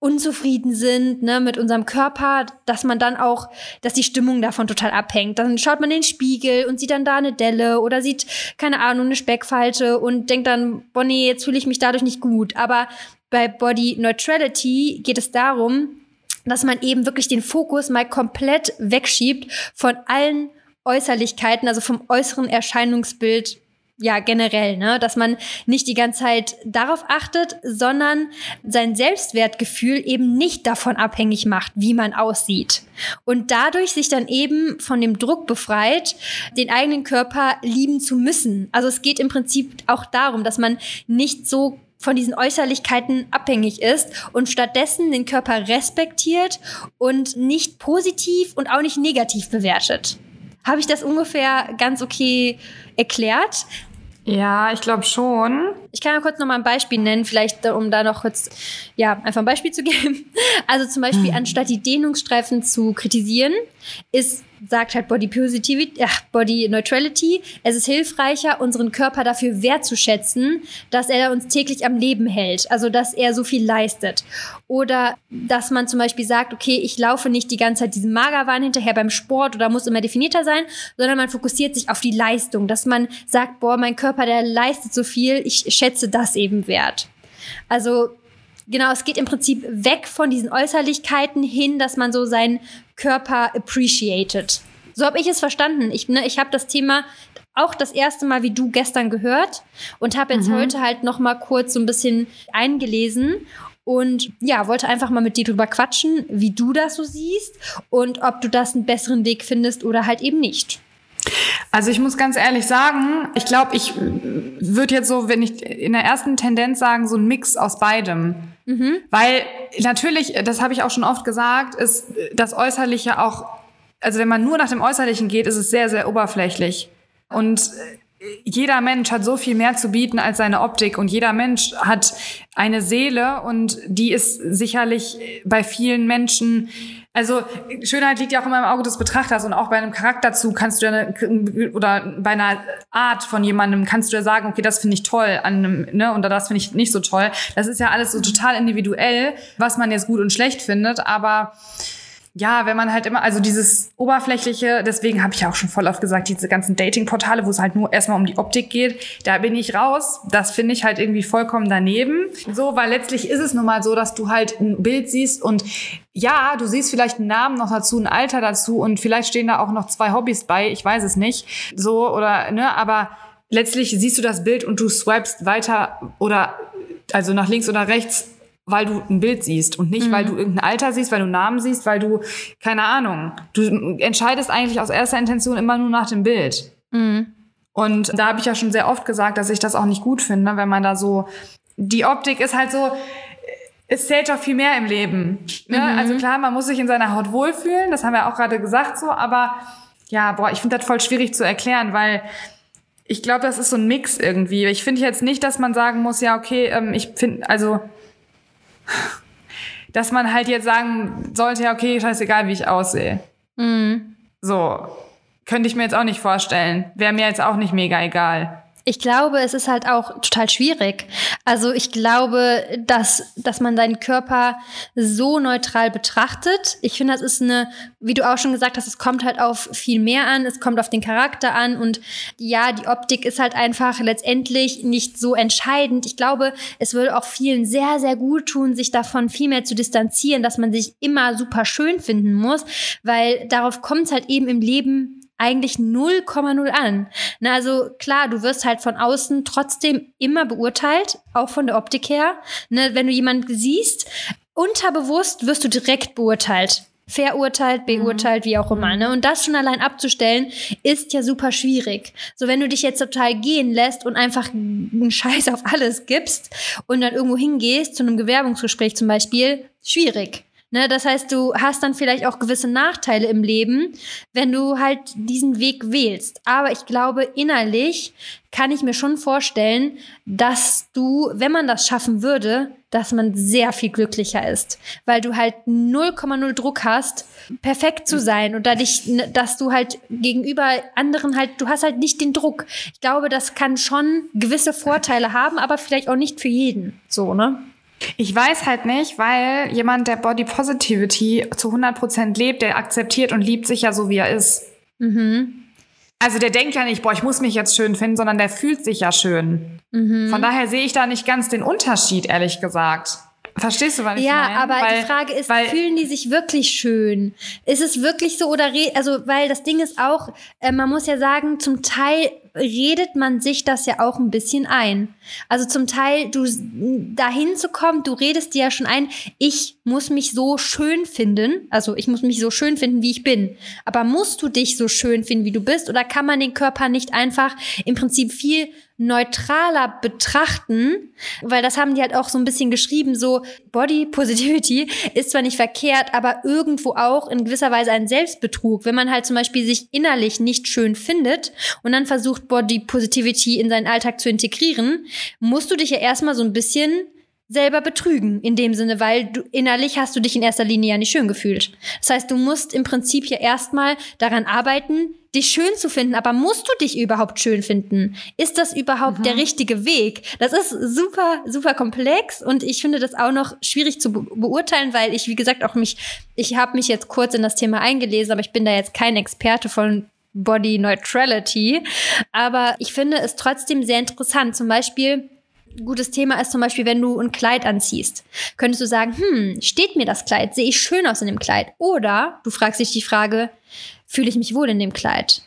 unzufrieden sind ne, mit unserem Körper, dass man dann auch, dass die Stimmung davon total abhängt. Dann schaut man in den Spiegel und sieht dann da eine Delle oder sieht, keine Ahnung, eine Speckfalte und denkt dann, boah nee, jetzt fühle ich mich dadurch nicht gut. Aber bei Body Neutrality geht es darum, dass man eben wirklich den Fokus mal komplett wegschiebt von allen Äußerlichkeiten, also vom äußeren Erscheinungsbild ja, generell, ne, dass man nicht die ganze Zeit darauf achtet, sondern sein Selbstwertgefühl eben nicht davon abhängig macht, wie man aussieht. Und dadurch sich dann eben von dem Druck befreit, den eigenen Körper lieben zu müssen. Also es geht im Prinzip auch darum, dass man nicht so von diesen Äußerlichkeiten abhängig ist und stattdessen den Körper respektiert und nicht positiv und auch nicht negativ bewertet. Habe ich das ungefähr ganz okay erklärt? Ja, ich glaube schon. Ich kann ja kurz noch mal ein Beispiel nennen, vielleicht um da noch kurz, ja, einfach ein Beispiel zu geben. Also zum Beispiel, hm. anstatt die Dehnungsstreifen zu kritisieren, ist sagt halt Body Positivity, ach, Body Neutrality. Es ist hilfreicher, unseren Körper dafür wertzuschätzen, dass er uns täglich am Leben hält. Also, dass er so viel leistet. Oder, dass man zum Beispiel sagt, okay, ich laufe nicht die ganze Zeit diesem Magerwahn hinterher beim Sport oder muss immer definierter sein, sondern man fokussiert sich auf die Leistung. Dass man sagt, boah, mein Körper, der leistet so viel, ich schätze das eben wert. Also, Genau, es geht im Prinzip weg von diesen Äußerlichkeiten hin, dass man so seinen Körper appreciated. So habe ich es verstanden. Ich, ne, ich habe das Thema auch das erste Mal wie du gestern gehört und habe jetzt mhm. heute halt noch mal kurz so ein bisschen eingelesen und ja, wollte einfach mal mit dir drüber quatschen, wie du das so siehst und ob du das einen besseren Weg findest oder halt eben nicht. Also ich muss ganz ehrlich sagen, ich glaube, ich würde jetzt so, wenn ich in der ersten Tendenz sagen, so ein Mix aus beidem. Mhm. Weil natürlich, das habe ich auch schon oft gesagt, ist das Äußerliche auch, also wenn man nur nach dem Äußerlichen geht, ist es sehr, sehr oberflächlich. Und jeder Mensch hat so viel mehr zu bieten als seine Optik und jeder Mensch hat eine Seele und die ist sicherlich bei vielen Menschen also Schönheit liegt ja auch immer im Auge des Betrachters und auch bei einem Charakterzug kannst du ja oder bei einer Art von jemandem kannst du ja sagen, okay, das finde ich toll an einem, ne, und das finde ich nicht so toll. Das ist ja alles so total individuell, was man jetzt gut und schlecht findet, aber ja, wenn man halt immer, also dieses oberflächliche, deswegen habe ich ja auch schon voll oft gesagt, diese ganzen Dating-Portale, wo es halt nur erstmal um die Optik geht, da bin ich raus. Das finde ich halt irgendwie vollkommen daneben. So, weil letztlich ist es nun mal so, dass du halt ein Bild siehst und ja, du siehst vielleicht einen Namen noch dazu, ein Alter dazu und vielleicht stehen da auch noch zwei Hobbys bei, ich weiß es nicht. So, oder, ne, aber letztlich siehst du das Bild und du swipest weiter oder also nach links oder rechts weil du ein Bild siehst und nicht, mhm. weil du irgendein Alter siehst, weil du Namen siehst, weil du, keine Ahnung, du entscheidest eigentlich aus erster Intention immer nur nach dem Bild. Mhm. Und da habe ich ja schon sehr oft gesagt, dass ich das auch nicht gut finde, wenn man da so, die Optik ist halt so, es zählt doch viel mehr im Leben. Ne? Mhm. Also klar, man muss sich in seiner Haut wohlfühlen, das haben wir auch gerade gesagt so, aber ja, boah, ich finde das voll schwierig zu erklären, weil ich glaube, das ist so ein Mix irgendwie. Ich finde jetzt nicht, dass man sagen muss, ja, okay, ähm, ich finde, also dass man halt jetzt sagen sollte, ja, okay, scheißegal, wie ich aussehe. Mhm. So. Könnte ich mir jetzt auch nicht vorstellen. Wäre mir jetzt auch nicht mega egal. Ich glaube, es ist halt auch total schwierig. Also ich glaube, dass, dass man deinen Körper so neutral betrachtet. Ich finde, das ist eine, wie du auch schon gesagt hast, es kommt halt auf viel mehr an. Es kommt auf den Charakter an. Und ja, die Optik ist halt einfach letztendlich nicht so entscheidend. Ich glaube, es würde auch vielen sehr, sehr gut tun, sich davon viel mehr zu distanzieren, dass man sich immer super schön finden muss, weil darauf kommt es halt eben im Leben eigentlich 0,0 an. Na, also klar, du wirst halt von außen trotzdem immer beurteilt, auch von der Optik her. Ne, wenn du jemanden siehst, unterbewusst wirst du direkt beurteilt. Verurteilt, beurteilt, wie auch immer. Ne? Und das schon allein abzustellen, ist ja super schwierig. So, wenn du dich jetzt total gehen lässt und einfach einen Scheiß auf alles gibst und dann irgendwo hingehst, zu einem Gewerbungsgespräch zum Beispiel, schwierig. Ne, das heißt, du hast dann vielleicht auch gewisse Nachteile im Leben, wenn du halt diesen Weg wählst. Aber ich glaube, innerlich kann ich mir schon vorstellen, dass du, wenn man das schaffen würde, dass man sehr viel glücklicher ist, weil du halt 0,0 Druck hast, perfekt zu sein und dadurch, ne, dass du halt gegenüber anderen halt, du hast halt nicht den Druck. Ich glaube, das kann schon gewisse Vorteile haben, aber vielleicht auch nicht für jeden. So, ne? Ich weiß halt nicht, weil jemand, der Body Positivity zu 100% lebt, der akzeptiert und liebt sich ja so, wie er ist. Mhm. Also der denkt ja nicht, boah, ich muss mich jetzt schön finden, sondern der fühlt sich ja schön. Mhm. Von daher sehe ich da nicht ganz den Unterschied, ehrlich gesagt. Verstehst du, was ich ja, meine? Ja, aber weil, die Frage ist, weil, fühlen die sich wirklich schön? Ist es wirklich so oder also weil das Ding ist auch, äh, man muss ja sagen, zum Teil redet man sich das ja auch ein bisschen ein. Also zum Teil, du dahin zu kommen, du redest dir ja schon ein, ich muss mich so schön finden, also ich muss mich so schön finden, wie ich bin. Aber musst du dich so schön finden, wie du bist, oder kann man den Körper nicht einfach im Prinzip viel neutraler betrachten, weil das haben die halt auch so ein bisschen geschrieben, so Body Positivity ist zwar nicht verkehrt, aber irgendwo auch in gewisser Weise ein Selbstbetrug, wenn man halt zum Beispiel sich innerlich nicht schön findet und dann versucht Body Positivity in seinen Alltag zu integrieren, musst du dich ja erstmal so ein bisschen selber betrügen in dem Sinne, weil du innerlich hast du dich in erster Linie ja nicht schön gefühlt. Das heißt, du musst im Prinzip ja erstmal daran arbeiten, dich schön zu finden, aber musst du dich überhaupt schön finden? Ist das überhaupt mhm. der richtige Weg? Das ist super, super komplex und ich finde das auch noch schwierig zu be beurteilen, weil ich, wie gesagt, auch mich, ich habe mich jetzt kurz in das Thema eingelesen, aber ich bin da jetzt kein Experte von Body Neutrality. Aber ich finde es trotzdem sehr interessant. Zum Beispiel, gutes Thema ist zum Beispiel, wenn du ein Kleid anziehst, könntest du sagen, hm, steht mir das Kleid? Sehe ich schön aus in dem Kleid? Oder du fragst dich die Frage, fühle ich mich wohl in dem Kleid?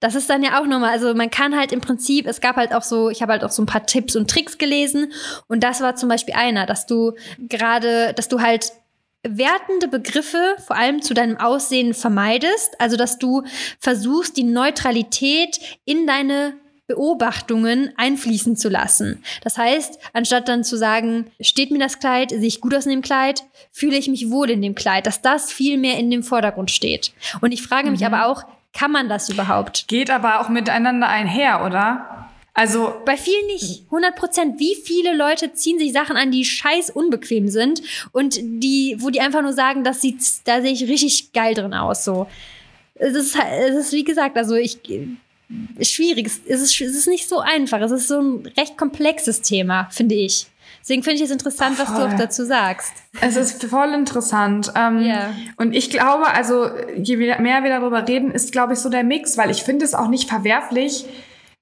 Das ist dann ja auch nochmal, also man kann halt im Prinzip, es gab halt auch so, ich habe halt auch so ein paar Tipps und Tricks gelesen und das war zum Beispiel einer, dass du gerade, dass du halt wertende Begriffe vor allem zu deinem Aussehen vermeidest, also dass du versuchst, die Neutralität in deine Beobachtungen einfließen zu lassen. Das heißt, anstatt dann zu sagen, steht mir das Kleid, sehe ich gut aus in dem Kleid, fühle ich mich wohl in dem Kleid, dass das viel mehr in dem Vordergrund steht. Und ich frage mich mhm. aber auch, kann man das überhaupt? Geht aber auch miteinander einher, oder? Also bei vielen nicht. 100 Prozent. Wie viele Leute ziehen sich Sachen an, die scheiß unbequem sind und die, wo die einfach nur sagen, das sieht, da sehe ich richtig geil drin aus. So, es ist, es ist wie gesagt, also ich schwierig. Es ist, es ist nicht so einfach. Es ist so ein recht komplexes Thema, finde ich. Deswegen finde ich es interessant, oh, was du auch dazu sagst. Es ist voll interessant. Ähm, yeah. Und ich glaube, also je mehr wir darüber reden, ist, glaube ich, so der Mix, weil ich finde es auch nicht verwerflich,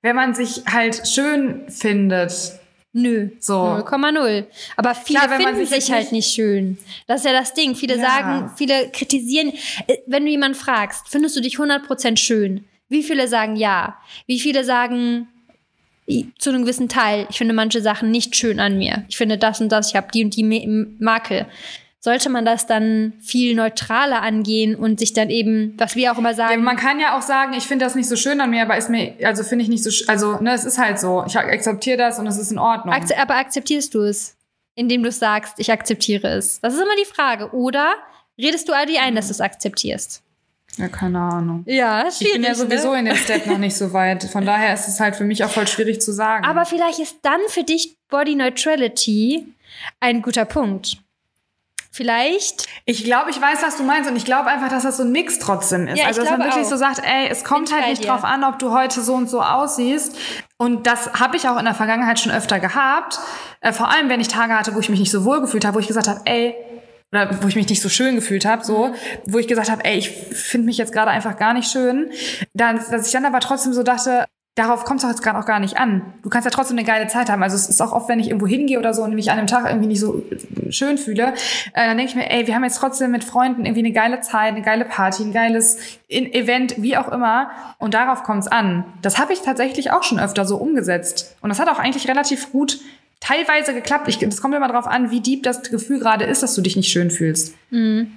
wenn man sich halt schön findet. Nö, so 0,0. Aber viele Klar, finden sich, sich halt nicht schön. Das ist ja das Ding. Viele ja. sagen, viele kritisieren. Äh, wenn du jemanden fragst, findest du dich 100% schön? Wie viele sagen ja? Wie viele sagen zu einem gewissen Teil, ich finde manche Sachen nicht schön an mir. Ich finde das und das, ich habe die und die Makel sollte man das dann viel neutraler angehen und sich dann eben, was wir auch immer sagen. Ja, man kann ja auch sagen, ich finde das nicht so schön an mir, aber ist mir, also finde ich nicht so, also ne, es ist halt so. Ich akzeptiere das und es ist in Ordnung. Akze aber akzeptierst du es, indem du sagst, ich akzeptiere es? Das ist immer die Frage. Oder redest du all die ein, dass du es akzeptierst? Ja, keine Ahnung. Ja, schwierig. Ich bin ja sowieso ne? in dem Step noch nicht so weit. Von daher ist es halt für mich auch voll schwierig zu sagen. Aber vielleicht ist dann für dich Body Neutrality ein guter Punkt. Vielleicht. Ich glaube, ich weiß, was du meinst und ich glaube einfach, dass das so ein Mix trotzdem ist. Ja, also, dass man wirklich auch. so sagt, ey, es kommt halt nicht drauf an, ob du heute so und so aussiehst. Und das habe ich auch in der Vergangenheit schon öfter gehabt. Äh, vor allem, wenn ich Tage hatte, wo ich mich nicht so wohl gefühlt habe, wo ich gesagt habe, ey, oder wo ich mich nicht so schön gefühlt habe, so, wo ich gesagt habe, ey, ich finde mich jetzt gerade einfach gar nicht schön, dann, dass ich dann aber trotzdem so dachte, darauf kommt es doch jetzt gerade auch gar nicht an. Du kannst ja trotzdem eine geile Zeit haben. Also es ist auch oft, wenn ich irgendwo hingehe oder so und mich an einem Tag irgendwie nicht so schön fühle, äh, dann denke ich mir, ey, wir haben jetzt trotzdem mit Freunden irgendwie eine geile Zeit, eine geile Party, ein geiles Event, wie auch immer. Und darauf kommt es an. Das habe ich tatsächlich auch schon öfter so umgesetzt. Und das hat auch eigentlich relativ gut teilweise geklappt. Ich, das kommt immer darauf an, wie deep das Gefühl gerade ist, dass du dich nicht schön fühlst. Mhm.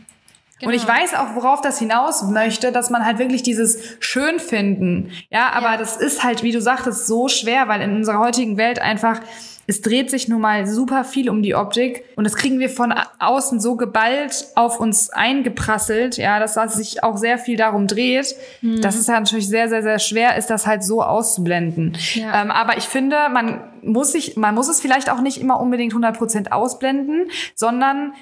Genau. Und ich genau. weiß auch, worauf das hinaus möchte, dass man halt wirklich dieses Schönfinden, ja, aber ja. das ist halt, wie du sagtest, so schwer, weil in unserer heutigen Welt einfach es dreht sich nun mal super viel um die Optik und das kriegen wir von außen so geballt auf uns eingeprasselt, ja, dass das sich auch sehr viel darum dreht, mhm. dass es ja natürlich sehr, sehr, sehr schwer ist, das halt so auszublenden. Ja. Ähm, aber ich finde, man muss sich, man muss es vielleicht auch nicht immer unbedingt 100 Prozent ausblenden, sondern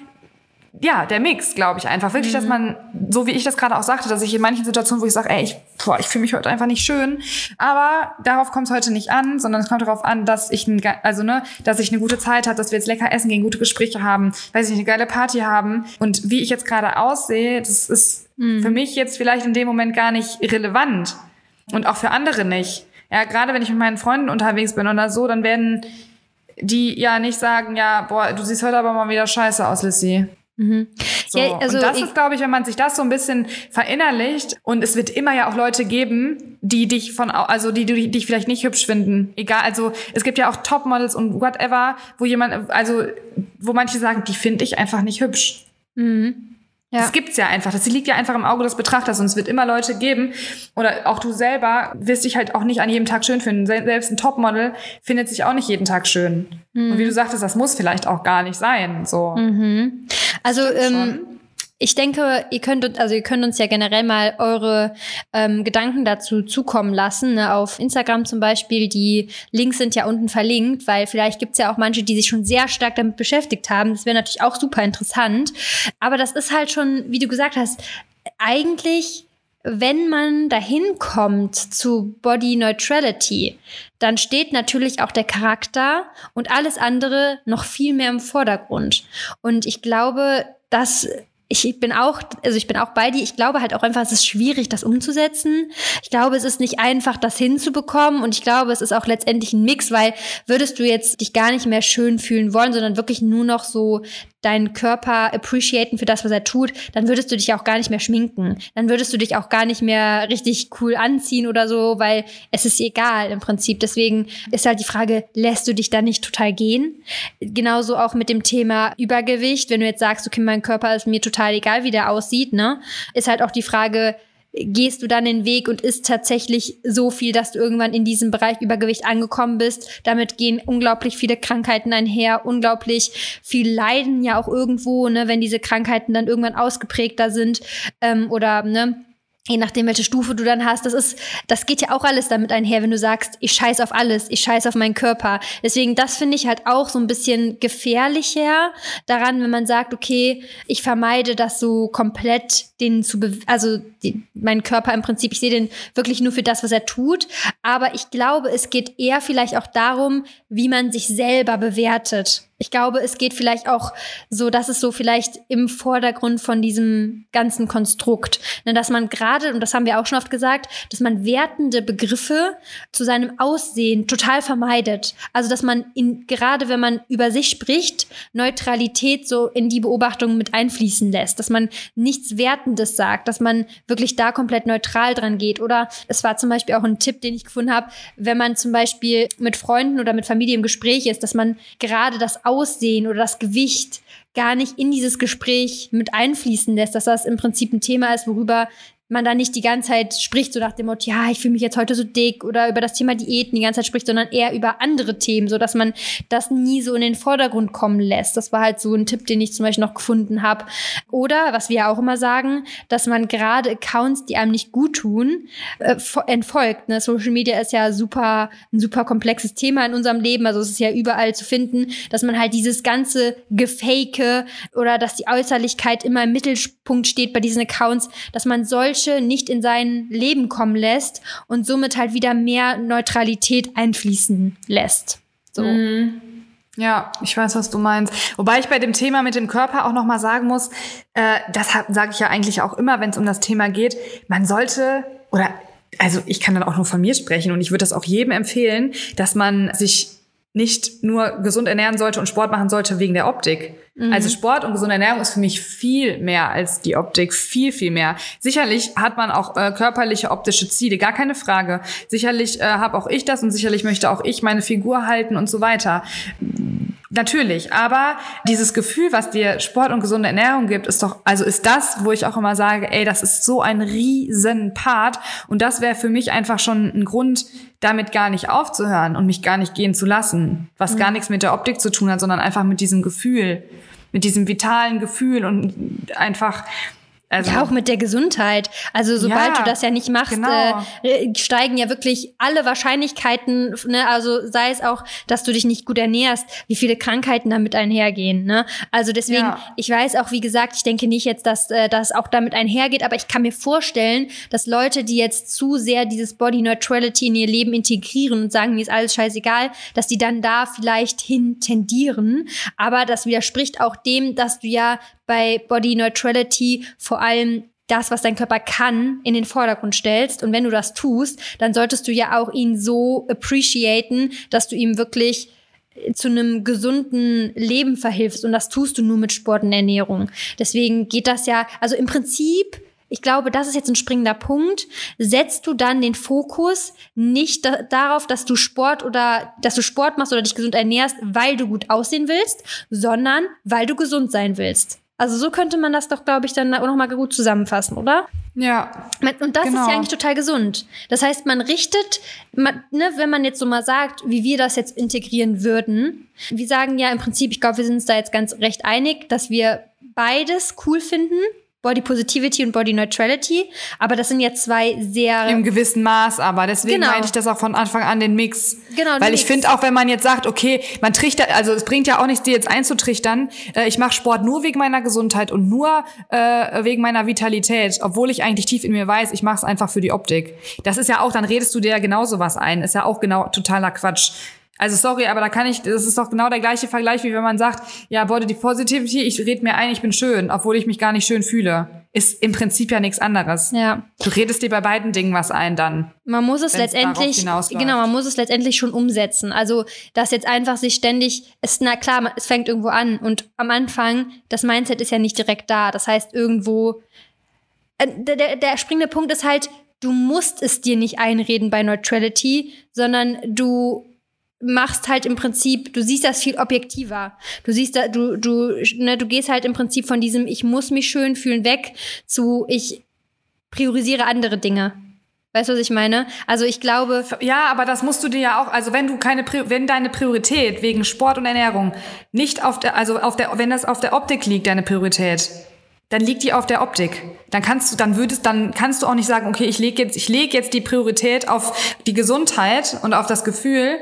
ja, der Mix, glaube ich einfach. Wirklich, mhm. dass man, so wie ich das gerade auch sagte, dass ich in manchen Situationen, wo ich sage, ey, ich, boah, ich fühle mich heute einfach nicht schön, aber darauf kommt es heute nicht an, sondern es kommt darauf an, dass ich, ein, also ne, dass ich eine gute Zeit habe, dass wir jetzt lecker essen gehen, gute Gespräche haben, weiß ich, eine geile Party haben und wie ich jetzt gerade aussehe, das ist mhm. für mich jetzt vielleicht in dem Moment gar nicht relevant und auch für andere nicht. Ja, gerade wenn ich mit meinen Freunden unterwegs bin oder so, dann werden die ja nicht sagen, ja, boah, du siehst heute aber mal wieder scheiße aus, Lissy. Mhm. So. Ja, also und das ist, glaube ich, wenn man sich das so ein bisschen verinnerlicht und es wird immer ja auch Leute geben, die dich von, also die, die dich vielleicht nicht hübsch finden. Egal, also es gibt ja auch Topmodels und whatever, wo jemand, also wo manche sagen, die finde ich einfach nicht hübsch. Mhm. Ja. Das gibt's ja einfach. Das liegt ja einfach im Auge des Betrachters und es wird immer Leute geben oder auch du selber wirst dich halt auch nicht an jedem Tag schön finden. Selbst ein Topmodel findet sich auch nicht jeden Tag schön. Mhm. Und wie du sagtest, das muss vielleicht auch gar nicht sein. So. Mhm. Also ähm, ich denke, ihr könnt, also ihr könnt uns ja generell mal eure ähm, Gedanken dazu zukommen lassen. Ne? Auf Instagram zum Beispiel. Die Links sind ja unten verlinkt, weil vielleicht gibt's ja auch manche, die sich schon sehr stark damit beschäftigt haben. Das wäre natürlich auch super interessant. Aber das ist halt schon, wie du gesagt hast, eigentlich wenn man dahin kommt zu Body Neutrality, dann steht natürlich auch der Charakter und alles andere noch viel mehr im Vordergrund. Und ich glaube, dass ich bin auch, also ich bin auch bei dir. Ich glaube halt auch einfach, es ist schwierig, das umzusetzen. Ich glaube, es ist nicht einfach, das hinzubekommen. Und ich glaube, es ist auch letztendlich ein Mix, weil würdest du jetzt dich gar nicht mehr schön fühlen wollen, sondern wirklich nur noch so deinen Körper appreciaten für das, was er tut, dann würdest du dich auch gar nicht mehr schminken. Dann würdest du dich auch gar nicht mehr richtig cool anziehen oder so, weil es ist egal im Prinzip. Deswegen ist halt die Frage, lässt du dich da nicht total gehen? Genauso auch mit dem Thema Übergewicht. Wenn du jetzt sagst, okay, mein Körper ist mir total egal, wie der aussieht, ne? Ist halt auch die Frage, gehst du dann den Weg und isst tatsächlich so viel, dass du irgendwann in diesem Bereich Übergewicht angekommen bist. Damit gehen unglaublich viele Krankheiten einher, unglaublich viel Leiden ja auch irgendwo, ne, wenn diese Krankheiten dann irgendwann ausgeprägter sind ähm, oder ne, je nachdem, welche Stufe du dann hast, das ist, das geht ja auch alles damit einher, wenn du sagst, ich scheiß auf alles, ich scheiß auf meinen Körper. Deswegen, das finde ich halt auch so ein bisschen gefährlicher daran, wenn man sagt, okay, ich vermeide das so komplett, den zu, also die, meinen Körper im Prinzip, ich sehe den wirklich nur für das, was er tut. Aber ich glaube, es geht eher vielleicht auch darum, wie man sich selber bewertet ich glaube, es geht vielleicht auch so, dass es so vielleicht im Vordergrund von diesem ganzen Konstrukt, ne, dass man gerade, und das haben wir auch schon oft gesagt, dass man wertende Begriffe zu seinem Aussehen total vermeidet. Also, dass man in, gerade wenn man über sich spricht, Neutralität so in die Beobachtung mit einfließen lässt, dass man nichts Wertendes sagt, dass man wirklich da komplett neutral dran geht. Oder es war zum Beispiel auch ein Tipp, den ich gefunden habe, wenn man zum Beispiel mit Freunden oder mit Familie im Gespräch ist, dass man gerade das Aussehen oder das Gewicht gar nicht in dieses Gespräch mit einfließen lässt, dass das im Prinzip ein Thema ist, worüber man da nicht die ganze Zeit spricht, so nach dem Motto, ja, ich fühle mich jetzt heute so dick oder über das Thema Diäten die ganze Zeit spricht, sondern eher über andere Themen, so dass man das nie so in den Vordergrund kommen lässt. Das war halt so ein Tipp, den ich zum Beispiel noch gefunden habe. Oder, was wir auch immer sagen, dass man gerade Accounts, die einem nicht gut tun, äh, entfolgt. Ne? Social Media ist ja super, ein super komplexes Thema in unserem Leben, also es ist ja überall zu finden, dass man halt dieses ganze Gefake oder dass die Äußerlichkeit immer im Mittelpunkt steht bei diesen Accounts, dass man solche Falsche nicht in sein Leben kommen lässt und somit halt wieder mehr Neutralität einfließen lässt. So. Mhm. Ja, ich weiß, was du meinst. Wobei ich bei dem Thema mit dem Körper auch noch mal sagen muss, äh, das sage ich ja eigentlich auch immer, wenn es um das Thema geht, man sollte oder also ich kann dann auch nur von mir sprechen und ich würde das auch jedem empfehlen, dass man sich nicht nur gesund ernähren sollte und Sport machen sollte wegen der Optik. Mhm. Also Sport und gesunde Ernährung ist für mich viel mehr als die Optik, viel, viel mehr. Sicherlich hat man auch äh, körperliche, optische Ziele, gar keine Frage. Sicherlich äh, habe auch ich das und sicherlich möchte auch ich meine Figur halten und so weiter. Natürlich, aber dieses Gefühl, was dir Sport und gesunde Ernährung gibt, ist doch, also ist das, wo ich auch immer sage, ey, das ist so ein riesen Part und das wäre für mich einfach schon ein Grund, damit gar nicht aufzuhören und mich gar nicht gehen zu lassen, was mhm. gar nichts mit der Optik zu tun hat, sondern einfach mit diesem Gefühl, mit diesem vitalen Gefühl und einfach also, ja, auch mit der Gesundheit. Also sobald ja, du das ja nicht machst, genau. äh, steigen ja wirklich alle Wahrscheinlichkeiten, ne? also sei es auch, dass du dich nicht gut ernährst, wie viele Krankheiten damit einhergehen. Ne? Also deswegen, ja. ich weiß auch, wie gesagt, ich denke nicht jetzt, dass äh, das auch damit einhergeht, aber ich kann mir vorstellen, dass Leute, die jetzt zu sehr dieses Body Neutrality in ihr Leben integrieren und sagen, mir ist alles scheißegal, dass die dann da vielleicht hin tendieren. Aber das widerspricht auch dem, dass du ja bei Body Neutrality vor allem das, was dein Körper kann, in den Vordergrund stellst. Und wenn du das tust, dann solltest du ja auch ihn so appreciaten, dass du ihm wirklich zu einem gesunden Leben verhilfst. Und das tust du nur mit Sport und Ernährung. Deswegen geht das ja, also im Prinzip ich glaube, das ist jetzt ein springender Punkt. Setzt du dann den Fokus nicht da darauf, dass du Sport oder dass du Sport machst oder dich gesund ernährst, weil du gut aussehen willst, sondern weil du gesund sein willst. Also so könnte man das doch, glaube ich, dann auch nochmal gut zusammenfassen, oder? Ja. Und das genau. ist ja genau. eigentlich total gesund. Das heißt, man richtet, man, ne, wenn man jetzt so mal sagt, wie wir das jetzt integrieren würden. Wir sagen ja im Prinzip, ich glaube, wir sind uns da jetzt ganz recht einig, dass wir beides cool finden. Body Positivity und Body Neutrality. Aber das sind jetzt zwei sehr. Im gewissen Maß, aber deswegen genau. meine ich das auch von Anfang an den Mix. Genau. Weil ich finde auch, wenn man jetzt sagt, okay, man trichtert, also es bringt ja auch nichts, dir jetzt einzutrichtern, äh, ich mache Sport nur wegen meiner Gesundheit und nur äh, wegen meiner Vitalität, obwohl ich eigentlich tief in mir weiß, ich mache es einfach für die Optik. Das ist ja auch, dann redest du dir ja genauso was ein. Ist ja auch genau totaler Quatsch. Also sorry, aber da kann ich, das ist doch genau der gleiche Vergleich, wie wenn man sagt, ja, Body Positivity, ich rede mir ein, ich bin schön, obwohl ich mich gar nicht schön fühle. Ist im Prinzip ja nichts anderes. Ja. Du redest dir bei beiden Dingen was ein dann. Man muss es letztendlich, genau, man muss es letztendlich schon umsetzen. Also, dass jetzt einfach sich ständig, ist, na klar, es fängt irgendwo an und am Anfang, das Mindset ist ja nicht direkt da. Das heißt, irgendwo, äh, der, der springende Punkt ist halt, du musst es dir nicht einreden bei Neutrality, sondern du machst halt im Prinzip, du siehst das viel objektiver. Du siehst da, du, du, ne, du gehst halt im Prinzip von diesem, ich muss mich schön fühlen weg zu, ich priorisiere andere Dinge. Weißt du, was ich meine? Also ich glaube. Ja, aber das musst du dir ja auch, also wenn du keine, wenn deine Priorität wegen Sport und Ernährung nicht auf der, also auf der, wenn das auf der Optik liegt, deine Priorität, dann liegt die auf der Optik. Dann kannst du, dann würdest, dann kannst du auch nicht sagen, okay, ich lege jetzt, ich lege jetzt die Priorität auf die Gesundheit und auf das Gefühl,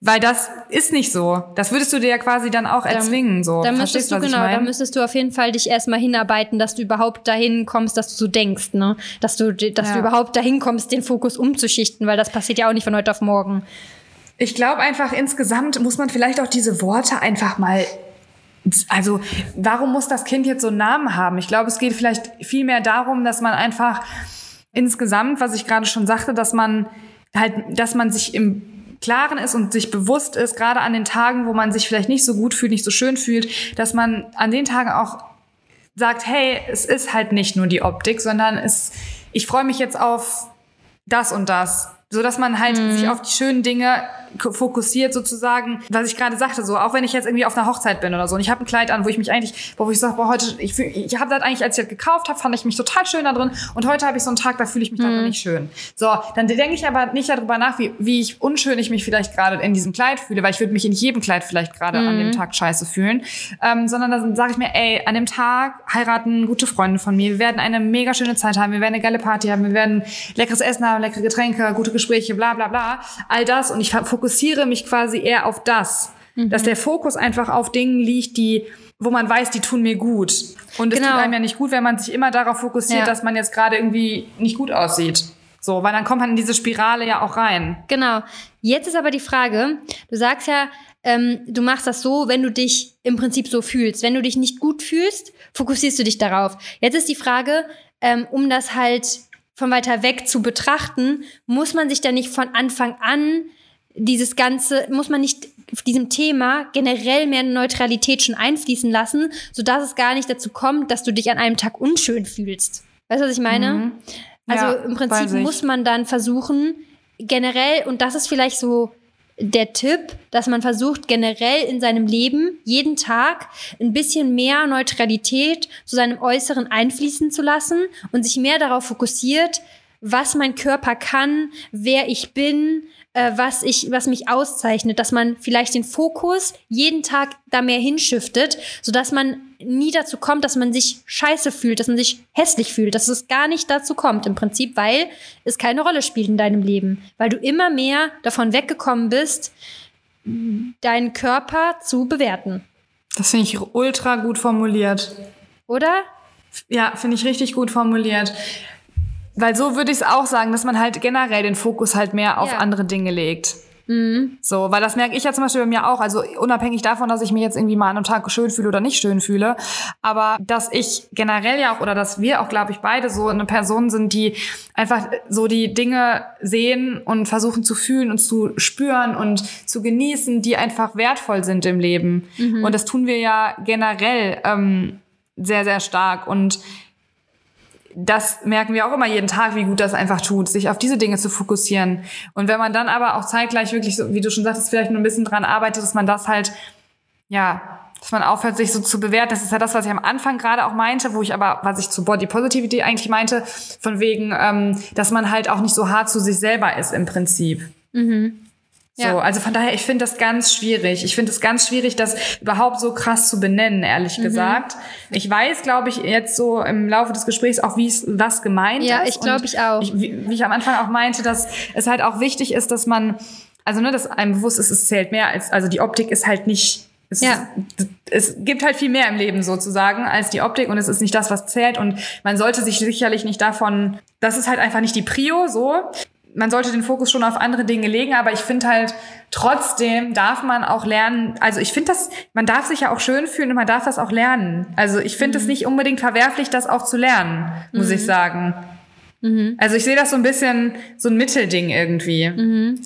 weil das ist nicht so. Das würdest du dir ja quasi dann auch erzwingen. So. Dann müsstest du, genau, dann müsstest du auf jeden Fall dich erstmal hinarbeiten, dass du überhaupt dahin kommst, dass du so denkst, ne? Dass du, dass ja. du überhaupt dahin kommst, den Fokus umzuschichten, weil das passiert ja auch nicht von heute auf morgen. Ich glaube einfach, insgesamt muss man vielleicht auch diese Worte einfach mal also warum muss das Kind jetzt so einen Namen haben? Ich glaube, es geht vielleicht viel mehr darum, dass man einfach insgesamt, was ich gerade schon sagte, dass man halt, dass man sich im Klaren ist und sich bewusst ist, gerade an den Tagen, wo man sich vielleicht nicht so gut fühlt, nicht so schön fühlt, dass man an den Tagen auch sagt, hey, es ist halt nicht nur die Optik, sondern es, ich freue mich jetzt auf das und das so dass man halt mhm. sich auf die schönen Dinge fokussiert sozusagen, was ich gerade sagte, so auch wenn ich jetzt irgendwie auf einer Hochzeit bin oder so und ich habe ein Kleid an, wo ich mich eigentlich, wo ich sage, boah, heute, ich, ich habe das eigentlich, als ich das gekauft habe, fand ich mich total schön da drin und heute habe ich so einen Tag, da fühle ich mich mhm. da nicht schön. So, dann denke ich aber nicht darüber nach, wie, wie ich unschön ich mich vielleicht gerade in diesem Kleid fühle, weil ich würde mich in jedem Kleid vielleicht gerade mhm. an dem mhm. Tag scheiße fühlen, ähm, sondern dann sage ich mir, ey, an dem Tag heiraten gute Freunde von mir, wir werden eine mega schöne Zeit haben, wir werden eine geile Party haben, wir werden leckeres Essen haben, leckere Getränke, gute Gespräche, bla bla bla, all das und ich fokussiere mich quasi eher auf das, mhm. dass der Fokus einfach auf Dingen liegt, die wo man weiß, die tun mir gut. Und es genau. tut einem ja nicht gut, wenn man sich immer darauf fokussiert, ja. dass man jetzt gerade irgendwie nicht gut aussieht. So, weil dann kommt man in diese Spirale ja auch rein. Genau. Jetzt ist aber die Frage, du sagst ja, ähm, du machst das so, wenn du dich im Prinzip so fühlst. Wenn du dich nicht gut fühlst, fokussierst du dich darauf. Jetzt ist die Frage, ähm, um das halt von weiter weg zu betrachten, muss man sich da nicht von Anfang an dieses Ganze, muss man nicht diesem Thema generell mehr Neutralität schon einfließen lassen, sodass es gar nicht dazu kommt, dass du dich an einem Tag unschön fühlst. Weißt du, was ich meine? Mhm. Also ja, im Prinzip muss man dann versuchen, generell, und das ist vielleicht so der Tipp, dass man versucht, generell in seinem Leben jeden Tag ein bisschen mehr Neutralität zu seinem Äußeren einfließen zu lassen und sich mehr darauf fokussiert, was mein Körper kann, wer ich bin, äh, was ich, was mich auszeichnet, dass man vielleicht den Fokus jeden Tag da mehr hinschiftet, sodass man nie dazu kommt, dass man sich scheiße fühlt, dass man sich hässlich fühlt, dass es gar nicht dazu kommt im Prinzip, weil es keine Rolle spielt in deinem Leben, weil du immer mehr davon weggekommen bist, deinen Körper zu bewerten. Das finde ich ultra gut formuliert. Oder? Ja, finde ich richtig gut formuliert. Weil so würde ich es auch sagen, dass man halt generell den Fokus halt mehr auf ja. andere Dinge legt. Mhm. So, weil das merke ich ja zum Beispiel bei mir auch. Also unabhängig davon, dass ich mich jetzt irgendwie mal an einem Tag schön fühle oder nicht schön fühle, aber dass ich generell ja auch oder dass wir auch, glaube ich, beide so eine Person sind, die einfach so die Dinge sehen und versuchen zu fühlen und zu spüren und zu genießen, die einfach wertvoll sind im Leben. Mhm. Und das tun wir ja generell ähm, sehr, sehr stark. Und das merken wir auch immer jeden Tag, wie gut das einfach tut, sich auf diese Dinge zu fokussieren. Und wenn man dann aber auch zeitgleich wirklich, so, wie du schon sagtest, vielleicht nur ein bisschen dran arbeitet, dass man das halt, ja, dass man aufhört, sich so zu bewerten. Das ist ja das, was ich am Anfang gerade auch meinte, wo ich aber, was ich zu Body Positivity eigentlich meinte, von wegen, ähm, dass man halt auch nicht so hart zu sich selber ist im Prinzip. Mhm. Ja. So, also von daher, ich finde das ganz schwierig. Ich finde es ganz schwierig, das überhaupt so krass zu benennen, ehrlich mhm. gesagt. Ich weiß, glaube ich, jetzt so im Laufe des Gesprächs auch, wie es was gemeint ja, ist. Ja, ich glaube ich auch. Ich, wie, wie ich am Anfang auch meinte, dass es halt auch wichtig ist, dass man, also ne, dass einem bewusst ist, es zählt mehr als, also die Optik ist halt nicht es, ja. es gibt halt viel mehr im Leben sozusagen als die Optik und es ist nicht das, was zählt und man sollte sich sicherlich nicht davon, das ist halt einfach nicht die Prio so man sollte den Fokus schon auf andere Dinge legen, aber ich finde halt, trotzdem darf man auch lernen, also ich finde das, man darf sich ja auch schön fühlen und man darf das auch lernen. Also ich finde es mhm. nicht unbedingt verwerflich, das auch zu lernen, muss mhm. ich sagen. Mhm. Also ich sehe das so ein bisschen so ein Mittelding irgendwie. Mhm.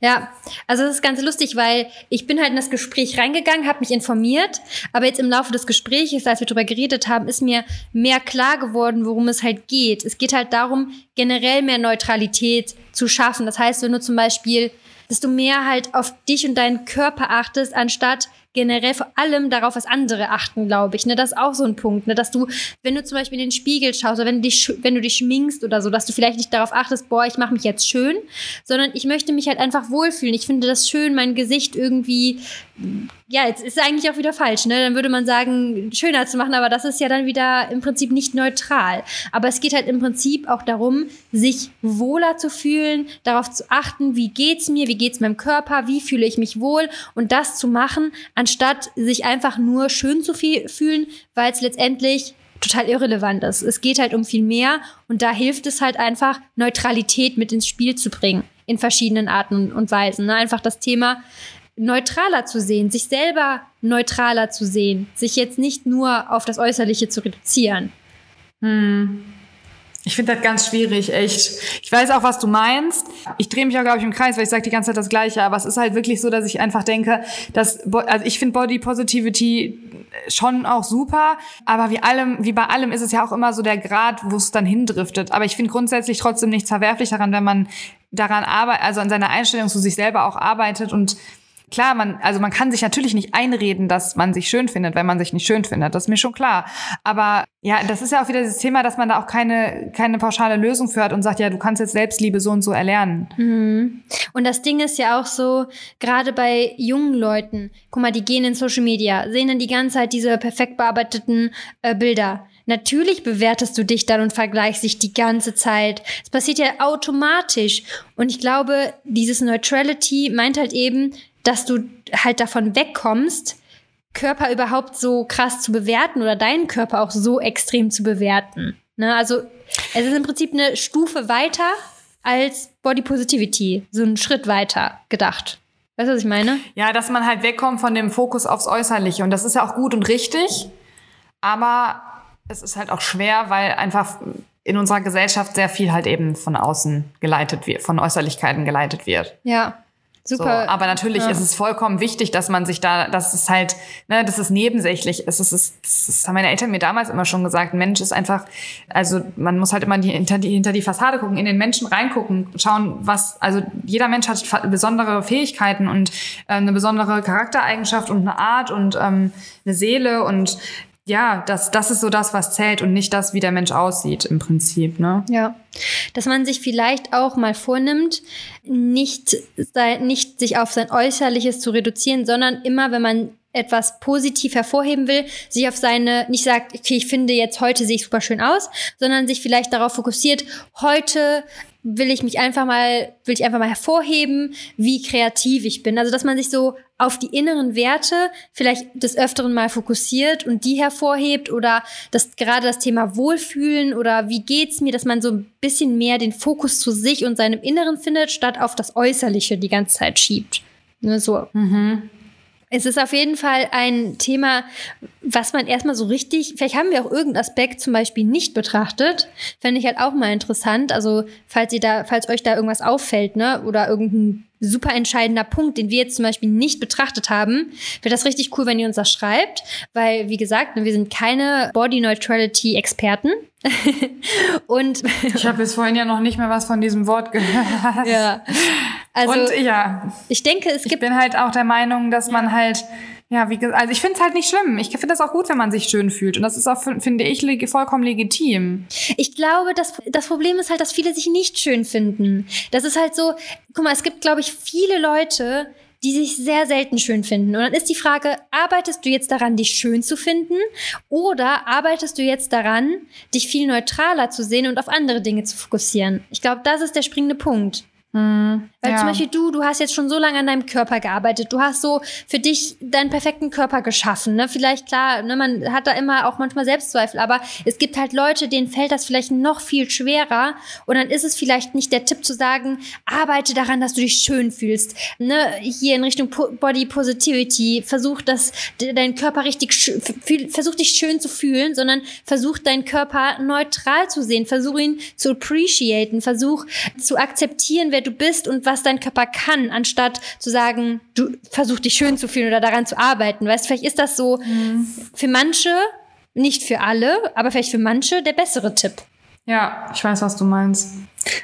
Ja, also das ist ganz lustig, weil ich bin halt in das Gespräch reingegangen, habe mich informiert, aber jetzt im Laufe des Gesprächs, als wir darüber geredet haben, ist mir mehr klar geworden, worum es halt geht. Es geht halt darum, generell mehr Neutralität zu schaffen. Das heißt, wenn du zum Beispiel, dass du mehr halt auf dich und deinen Körper achtest, anstatt generell vor allem darauf, was andere achten, glaube ich. Ne? Das ist auch so ein Punkt, ne? dass du, wenn du zum Beispiel in den Spiegel schaust oder wenn du dich, wenn du dich schminkst oder so, dass du vielleicht nicht darauf achtest, boah, ich mache mich jetzt schön, sondern ich möchte mich halt einfach wohlfühlen. Ich finde das schön, mein Gesicht irgendwie ja, jetzt ist eigentlich auch wieder falsch, ne? Dann würde man sagen, schöner zu machen, aber das ist ja dann wieder im Prinzip nicht neutral. Aber es geht halt im Prinzip auch darum, sich wohler zu fühlen, darauf zu achten, wie geht's mir, wie geht's meinem Körper, wie fühle ich mich wohl und das zu machen, anstatt sich einfach nur schön zu fühlen, weil es letztendlich total irrelevant ist. Es geht halt um viel mehr und da hilft es halt einfach, Neutralität mit ins Spiel zu bringen in verschiedenen Arten und Weisen. Ne? Einfach das Thema, neutraler zu sehen, sich selber neutraler zu sehen, sich jetzt nicht nur auf das Äußerliche zu reduzieren. Hm. Ich finde das ganz schwierig, echt. Ich weiß auch, was du meinst. Ich drehe mich auch, glaube ich, im Kreis, weil ich sage die ganze Zeit das Gleiche. Aber es ist halt wirklich so, dass ich einfach denke, dass, also ich finde Body Positivity schon auch super. Aber wie allem, wie bei allem ist es ja auch immer so der Grad, wo es dann hindriftet. Aber ich finde grundsätzlich trotzdem nichts verwerflich daran, wenn man daran arbeitet, also an seiner Einstellung zu sich selber auch arbeitet und Klar, man, also man kann sich natürlich nicht einreden, dass man sich schön findet, wenn man sich nicht schön findet. Das ist mir schon klar. Aber ja, das ist ja auch wieder das Thema, dass man da auch keine, keine pauschale Lösung für hat und sagt, ja, du kannst jetzt Selbstliebe so und so erlernen. Mhm. Und das Ding ist ja auch so, gerade bei jungen Leuten, guck mal, die gehen in Social Media, sehen dann die ganze Zeit diese perfekt bearbeiteten äh, Bilder. Natürlich bewertest du dich dann und vergleichst dich die ganze Zeit. Es passiert ja automatisch. Und ich glaube, dieses Neutrality meint halt eben, dass du halt davon wegkommst, Körper überhaupt so krass zu bewerten oder deinen Körper auch so extrem zu bewerten. Ne? Also es ist im Prinzip eine Stufe weiter als Body Positivity, so einen Schritt weiter gedacht. Weißt du, was ich meine? Ja, dass man halt wegkommt von dem Fokus aufs Äußerliche. Und das ist ja auch gut und richtig. Aber es ist halt auch schwer, weil einfach in unserer Gesellschaft sehr viel halt eben von außen geleitet wird, von Äußerlichkeiten geleitet wird. Ja. Super. So, aber natürlich ja. ist es vollkommen wichtig, dass man sich da, dass es halt, ne, dass es nebensächlich ist. Es ist, das haben meine Eltern mir damals immer schon gesagt. Ein Mensch ist einfach, also man muss halt immer die, hinter, die, hinter die Fassade gucken, in den Menschen reingucken, schauen, was, also jeder Mensch hat besondere Fähigkeiten und äh, eine besondere Charaktereigenschaft und eine Art und ähm, eine Seele und ja, das, das ist so das, was zählt und nicht das, wie der Mensch aussieht im Prinzip. Ne? Ja, dass man sich vielleicht auch mal vornimmt, nicht, nicht sich auf sein Äußerliches zu reduzieren, sondern immer, wenn man etwas positiv hervorheben will, sich auf seine, nicht sagt, okay, ich finde jetzt heute sehe ich super schön aus, sondern sich vielleicht darauf fokussiert, heute will ich mich einfach mal, will ich einfach mal hervorheben, wie kreativ ich bin. Also, dass man sich so auf die inneren Werte vielleicht des Öfteren mal fokussiert und die hervorhebt oder dass gerade das Thema Wohlfühlen oder wie geht's mir, dass man so ein bisschen mehr den Fokus zu sich und seinem Inneren findet, statt auf das Äußerliche die ganze Zeit schiebt. Ne, so. Mhm. Es ist auf jeden Fall ein Thema, was man erstmal so richtig, vielleicht haben wir auch irgendeinen Aspekt zum Beispiel nicht betrachtet. Fände ich halt auch mal interessant. Also, falls ihr da, falls euch da irgendwas auffällt, ne, oder irgendein super entscheidender Punkt, den wir jetzt zum Beispiel nicht betrachtet haben, wäre das richtig cool, wenn ihr uns das schreibt, weil, wie gesagt, ne, wir sind keine Body Neutrality Experten. und ich habe jetzt vorhin ja noch nicht mehr was von diesem Wort gehört. Ja. Also, und ja, ich denke, es gibt. Ich bin halt auch der Meinung, dass man halt ja, wie gesagt, also ich finde es halt nicht schlimm. Ich finde das auch gut, wenn man sich schön fühlt. Und das ist auch, finde ich, leg vollkommen legitim. Ich glaube, das, das Problem ist halt, dass viele sich nicht schön finden. Das ist halt so, guck mal, es gibt, glaube ich, viele Leute, die sich sehr selten schön finden. Und dann ist die Frage, arbeitest du jetzt daran, dich schön zu finden? Oder arbeitest du jetzt daran, dich viel neutraler zu sehen und auf andere Dinge zu fokussieren? Ich glaube, das ist der springende Punkt. Mhm. Weil ja. zum Beispiel du, du hast jetzt schon so lange an deinem Körper gearbeitet. Du hast so für dich deinen perfekten Körper geschaffen. Ne? Vielleicht, klar, ne, man hat da immer auch manchmal Selbstzweifel, aber es gibt halt Leute, denen fällt das vielleicht noch viel schwerer. Und dann ist es vielleicht nicht der Tipp zu sagen, arbeite daran, dass du dich schön fühlst. Ne? Hier in Richtung Body Positivity, versuch, dass dein Körper richtig, versuch dich schön zu fühlen, sondern versuch deinen Körper neutral zu sehen. Versuch ihn zu appreciaten. Versuch zu akzeptieren, wer du bist und was dein Körper kann, anstatt zu sagen, du versuch dich schön zu fühlen oder daran zu arbeiten. Weißt, vielleicht ist das so mhm. für manche, nicht für alle, aber vielleicht für manche der bessere Tipp. Ja, ich weiß, was du meinst.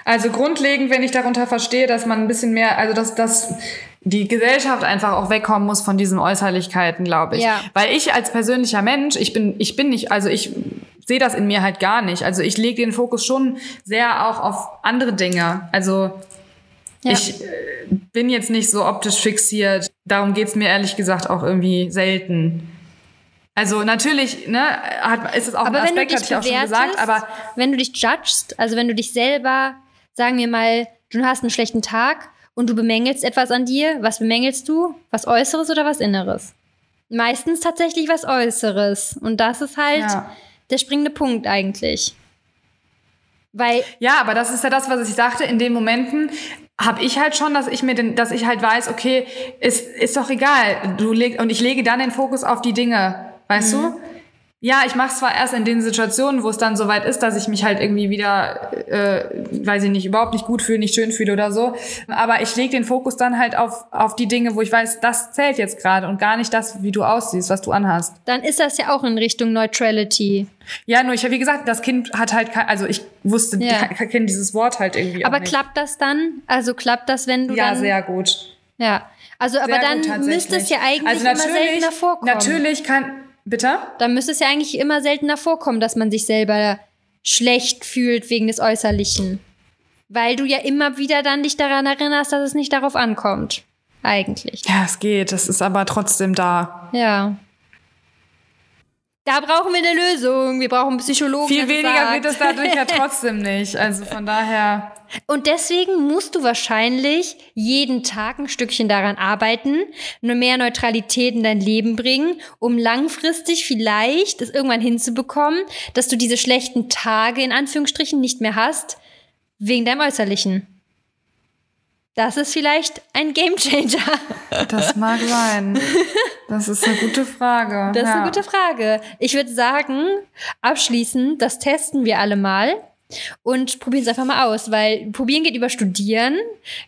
Also grundlegend, wenn ich darunter verstehe, dass man ein bisschen mehr, also dass das die Gesellschaft einfach auch wegkommen muss von diesen Äußerlichkeiten, glaube ich. Ja. Weil ich als persönlicher Mensch, ich bin, ich bin nicht, also ich sehe das in mir halt gar nicht. Also ich lege den Fokus schon sehr auch auf andere Dinge. Also Ja. ich äh, bin jetzt nicht so optisch fixiert. Darum geht's mir ehrlich gesagt auch irgendwie selten. Also natürlich, ne, hat, ist es auch Aber ein Aspekt, hatte ich auch schon gesagt, aber wenn du dich judgst, also wenn du dich selber, sagen wir mal, du hast einen schlechten Tag und du bemängelst etwas an dir, was bemängelst du? Was Äußeres oder was Inneres? Meistens tatsächlich was Äußeres. Und das ist halt Ja. der springende Punkt eigentlich. Weil, Ja, aber das ist ja das, was ich sagte. In den Momenten habe ich halt schon, dass ich mir den, dass ich halt weiß, okay, ist, ist doch egal. Du leg, und ich lege dann den Fokus auf die Dinge, weißt Mhm. du? Ja, ich mache es zwar erst in den Situationen, wo es dann soweit ist, dass ich mich halt irgendwie wieder, äh, weiß ich nicht, überhaupt nicht gut fühle, nicht schön fühle oder so. Aber ich lege den Fokus dann halt auf, auf die Dinge, wo ich weiß, das zählt jetzt gerade und gar nicht das, wie du aussiehst, was du anhast. dann ist das ja auch in Richtung Neutrality. Ja, nur ich habe, wie gesagt, das Kind hat halt, kein, also ich wusste, Ja. ich kenne dieses Wort halt irgendwie Aber klappt das dann? Also klappt das, wenn du Ja, dann... sehr gut. Ja. Also, aber Sehr dann gut, tatsächlich. müsste es ja eigentlich also immer natürlich, seltener vorkommen. Natürlich kann. Bitte? Dann müsste es ja eigentlich immer seltener vorkommen, dass man sich selber schlecht fühlt wegen des Äußerlichen. Weil du ja immer wieder dann dich daran erinnerst, dass es nicht darauf ankommt. Eigentlich. Ja, es geht. Es ist aber trotzdem da. Ja. Da brauchen wir eine Lösung. Wir brauchen einen Psychologen. Viel weniger sagt. wird es dadurch ja trotzdem nicht. Also von daher. Und deswegen musst du wahrscheinlich jeden Tag ein Stückchen daran arbeiten, nur mehr Neutralität in dein Leben bringen, um langfristig vielleicht es irgendwann hinzubekommen, dass du diese schlechten Tage in Anführungsstrichen nicht mehr hast, wegen deinem Äußerlichen. Das ist vielleicht ein Gamechanger. Das mag sein. Das ist eine gute Frage. Das ist ja. eine gute Frage. Ich würde sagen, abschließend, das testen wir alle mal und probieren es einfach mal aus, weil probieren geht über Studieren.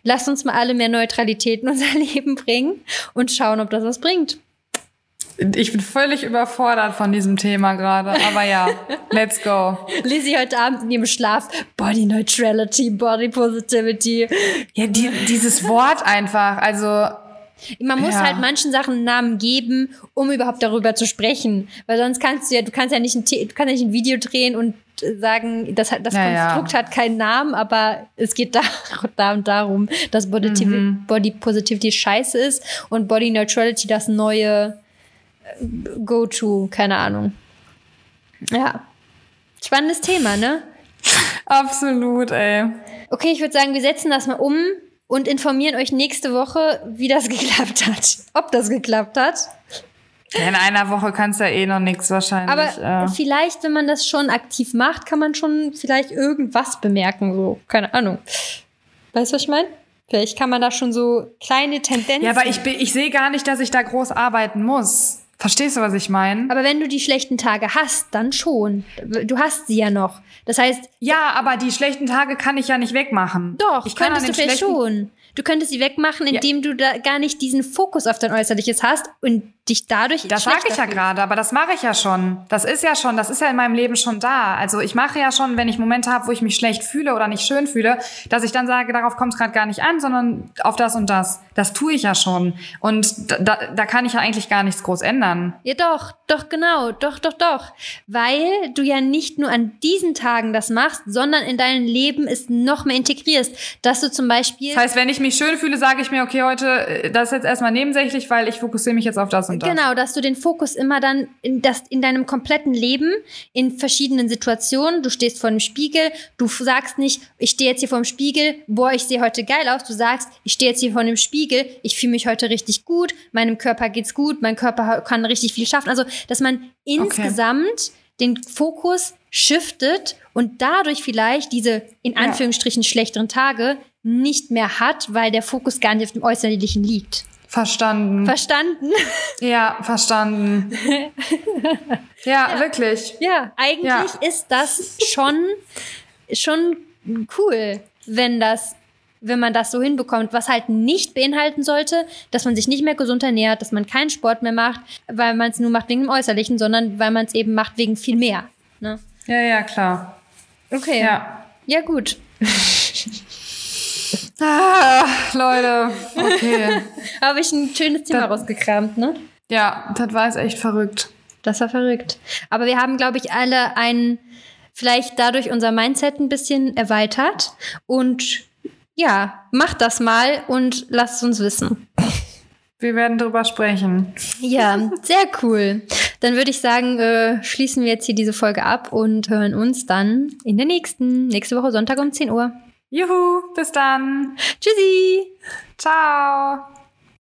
Lasst uns mal alle mehr Neutralität in unser Leben bringen und schauen, ob das was bringt. Ich bin völlig überfordert von diesem Thema gerade. Aber ja, let's go. Lizzie heute Abend in ihrem Schlaf Body Neutrality, Body Positivity. Ja, die, dieses Wort einfach. Also Man muss Ja. halt manchen Sachen einen Namen geben, um überhaupt darüber zu sprechen, weil sonst kannst du ja, du kannst ja nicht ein, The- du kannst ja nicht ein Video drehen und äh, sagen, das, das Ja, ja. Konstrukt hat keinen Namen, aber es geht da, da und darum, dass Body, Mhm. Body Positivity scheiße ist und Body Neutrality das neue Go-To, keine Ahnung. Ja. Spannendes Thema, ne? absolut, ey. Okay, ich würde sagen, wir setzen das mal um und informieren euch nächste Woche, wie das geklappt hat. Ob das geklappt hat. In einer Woche kannst du ja eh noch nichts wahrscheinlich. Aber äh. vielleicht, wenn man das schon aktiv macht, kann man schon vielleicht irgendwas bemerken. So, keine Ahnung. Weißt du, was ich meine? Vielleicht kann man da schon so kleine Tendenzen. Ja, aber ich, ich sehe gar nicht, dass ich da groß arbeiten muss. Verstehst du, was ich meine? aber wenn du die schlechten Tage hast, dann schon. Du hast sie ja noch. Das heißt, Ja, aber die schlechten Tage kann ich ja nicht wegmachen. doch, ich kann könntest du den vielleicht schon. Du könntest sie wegmachen, indem du da gar nicht diesen Fokus auf dein Äußerliches hast und dich dadurch. Das sage ich ja gerade, aber das mache ich ja schon. Das ist ja schon, das ist ja in meinem Leben schon da. Also ich mache ja schon, wenn ich Momente habe, wo ich mich schlecht fühle oder nicht schön fühle, dass ich dann sage, darauf kommt es gerade gar nicht an, sondern auf das und das. Das tue ich ja schon. Und da, da, da kann ich ja eigentlich gar nichts groß ändern. Ja, doch, doch, genau, doch, doch, doch. Weil du ja nicht nur an diesen Tagen das machst, sondern in deinem Leben es noch mehr integrierst. Dass du zum Beispiel. Das heißt, wenn ich mich schön fühle, sage ich mir, okay, heute, äh, das ist jetzt erstmal nebensächlich, weil ich fokussiere mich jetzt auf das und das. Genau, dass du den Fokus immer dann in, das, in deinem kompletten Leben, in verschiedenen Situationen, du stehst vor dem Spiegel, du sagst nicht, ich stehe jetzt hier vor dem Spiegel, boah, ich sehe heute geil aus, du sagst, ich stehe jetzt hier vor dem Spiegel, ich fühle mich heute richtig gut, meinem Körper geht's gut, mein Körper kann richtig viel schaffen. Also, dass man insgesamt den Fokus shiftet und dadurch vielleicht diese in Ja. Anführungsstrichen schlechteren Tage nicht mehr hat, weil der Fokus gar nicht auf dem Äußerlichen liegt. Verstanden. Verstanden? ja, verstanden. ja, wirklich. Ja, eigentlich Ja. ist das schon, schon cool, wenn das, wenn man das so hinbekommt, was halt nicht beinhalten sollte, dass man sich nicht mehr gesund ernährt, dass man keinen Sport mehr macht, weil man es nur macht wegen dem Äußerlichen, sondern weil man es eben macht wegen viel mehr. Ne? Ja, ja, klar. Okay. Ja. Ja, gut. Ah, Leute, okay. Habe ich ein schönes Thema Da- rausgekramt, ne? Ja, das war jetzt echt verrückt. Das war verrückt. Aber wir haben, glaube ich, alle ein, vielleicht dadurch unser Mindset ein bisschen erweitert. Und ja, macht das mal und lasst es uns wissen. Wir werden drüber sprechen. Ja, sehr cool. Dann würde ich sagen, äh, schließen wir jetzt hier diese Folge ab und hören uns dann in der nächsten, nächste Woche Sonntag um 10 Uhr. Juhu, bis dann. Tschüssi! Ciao.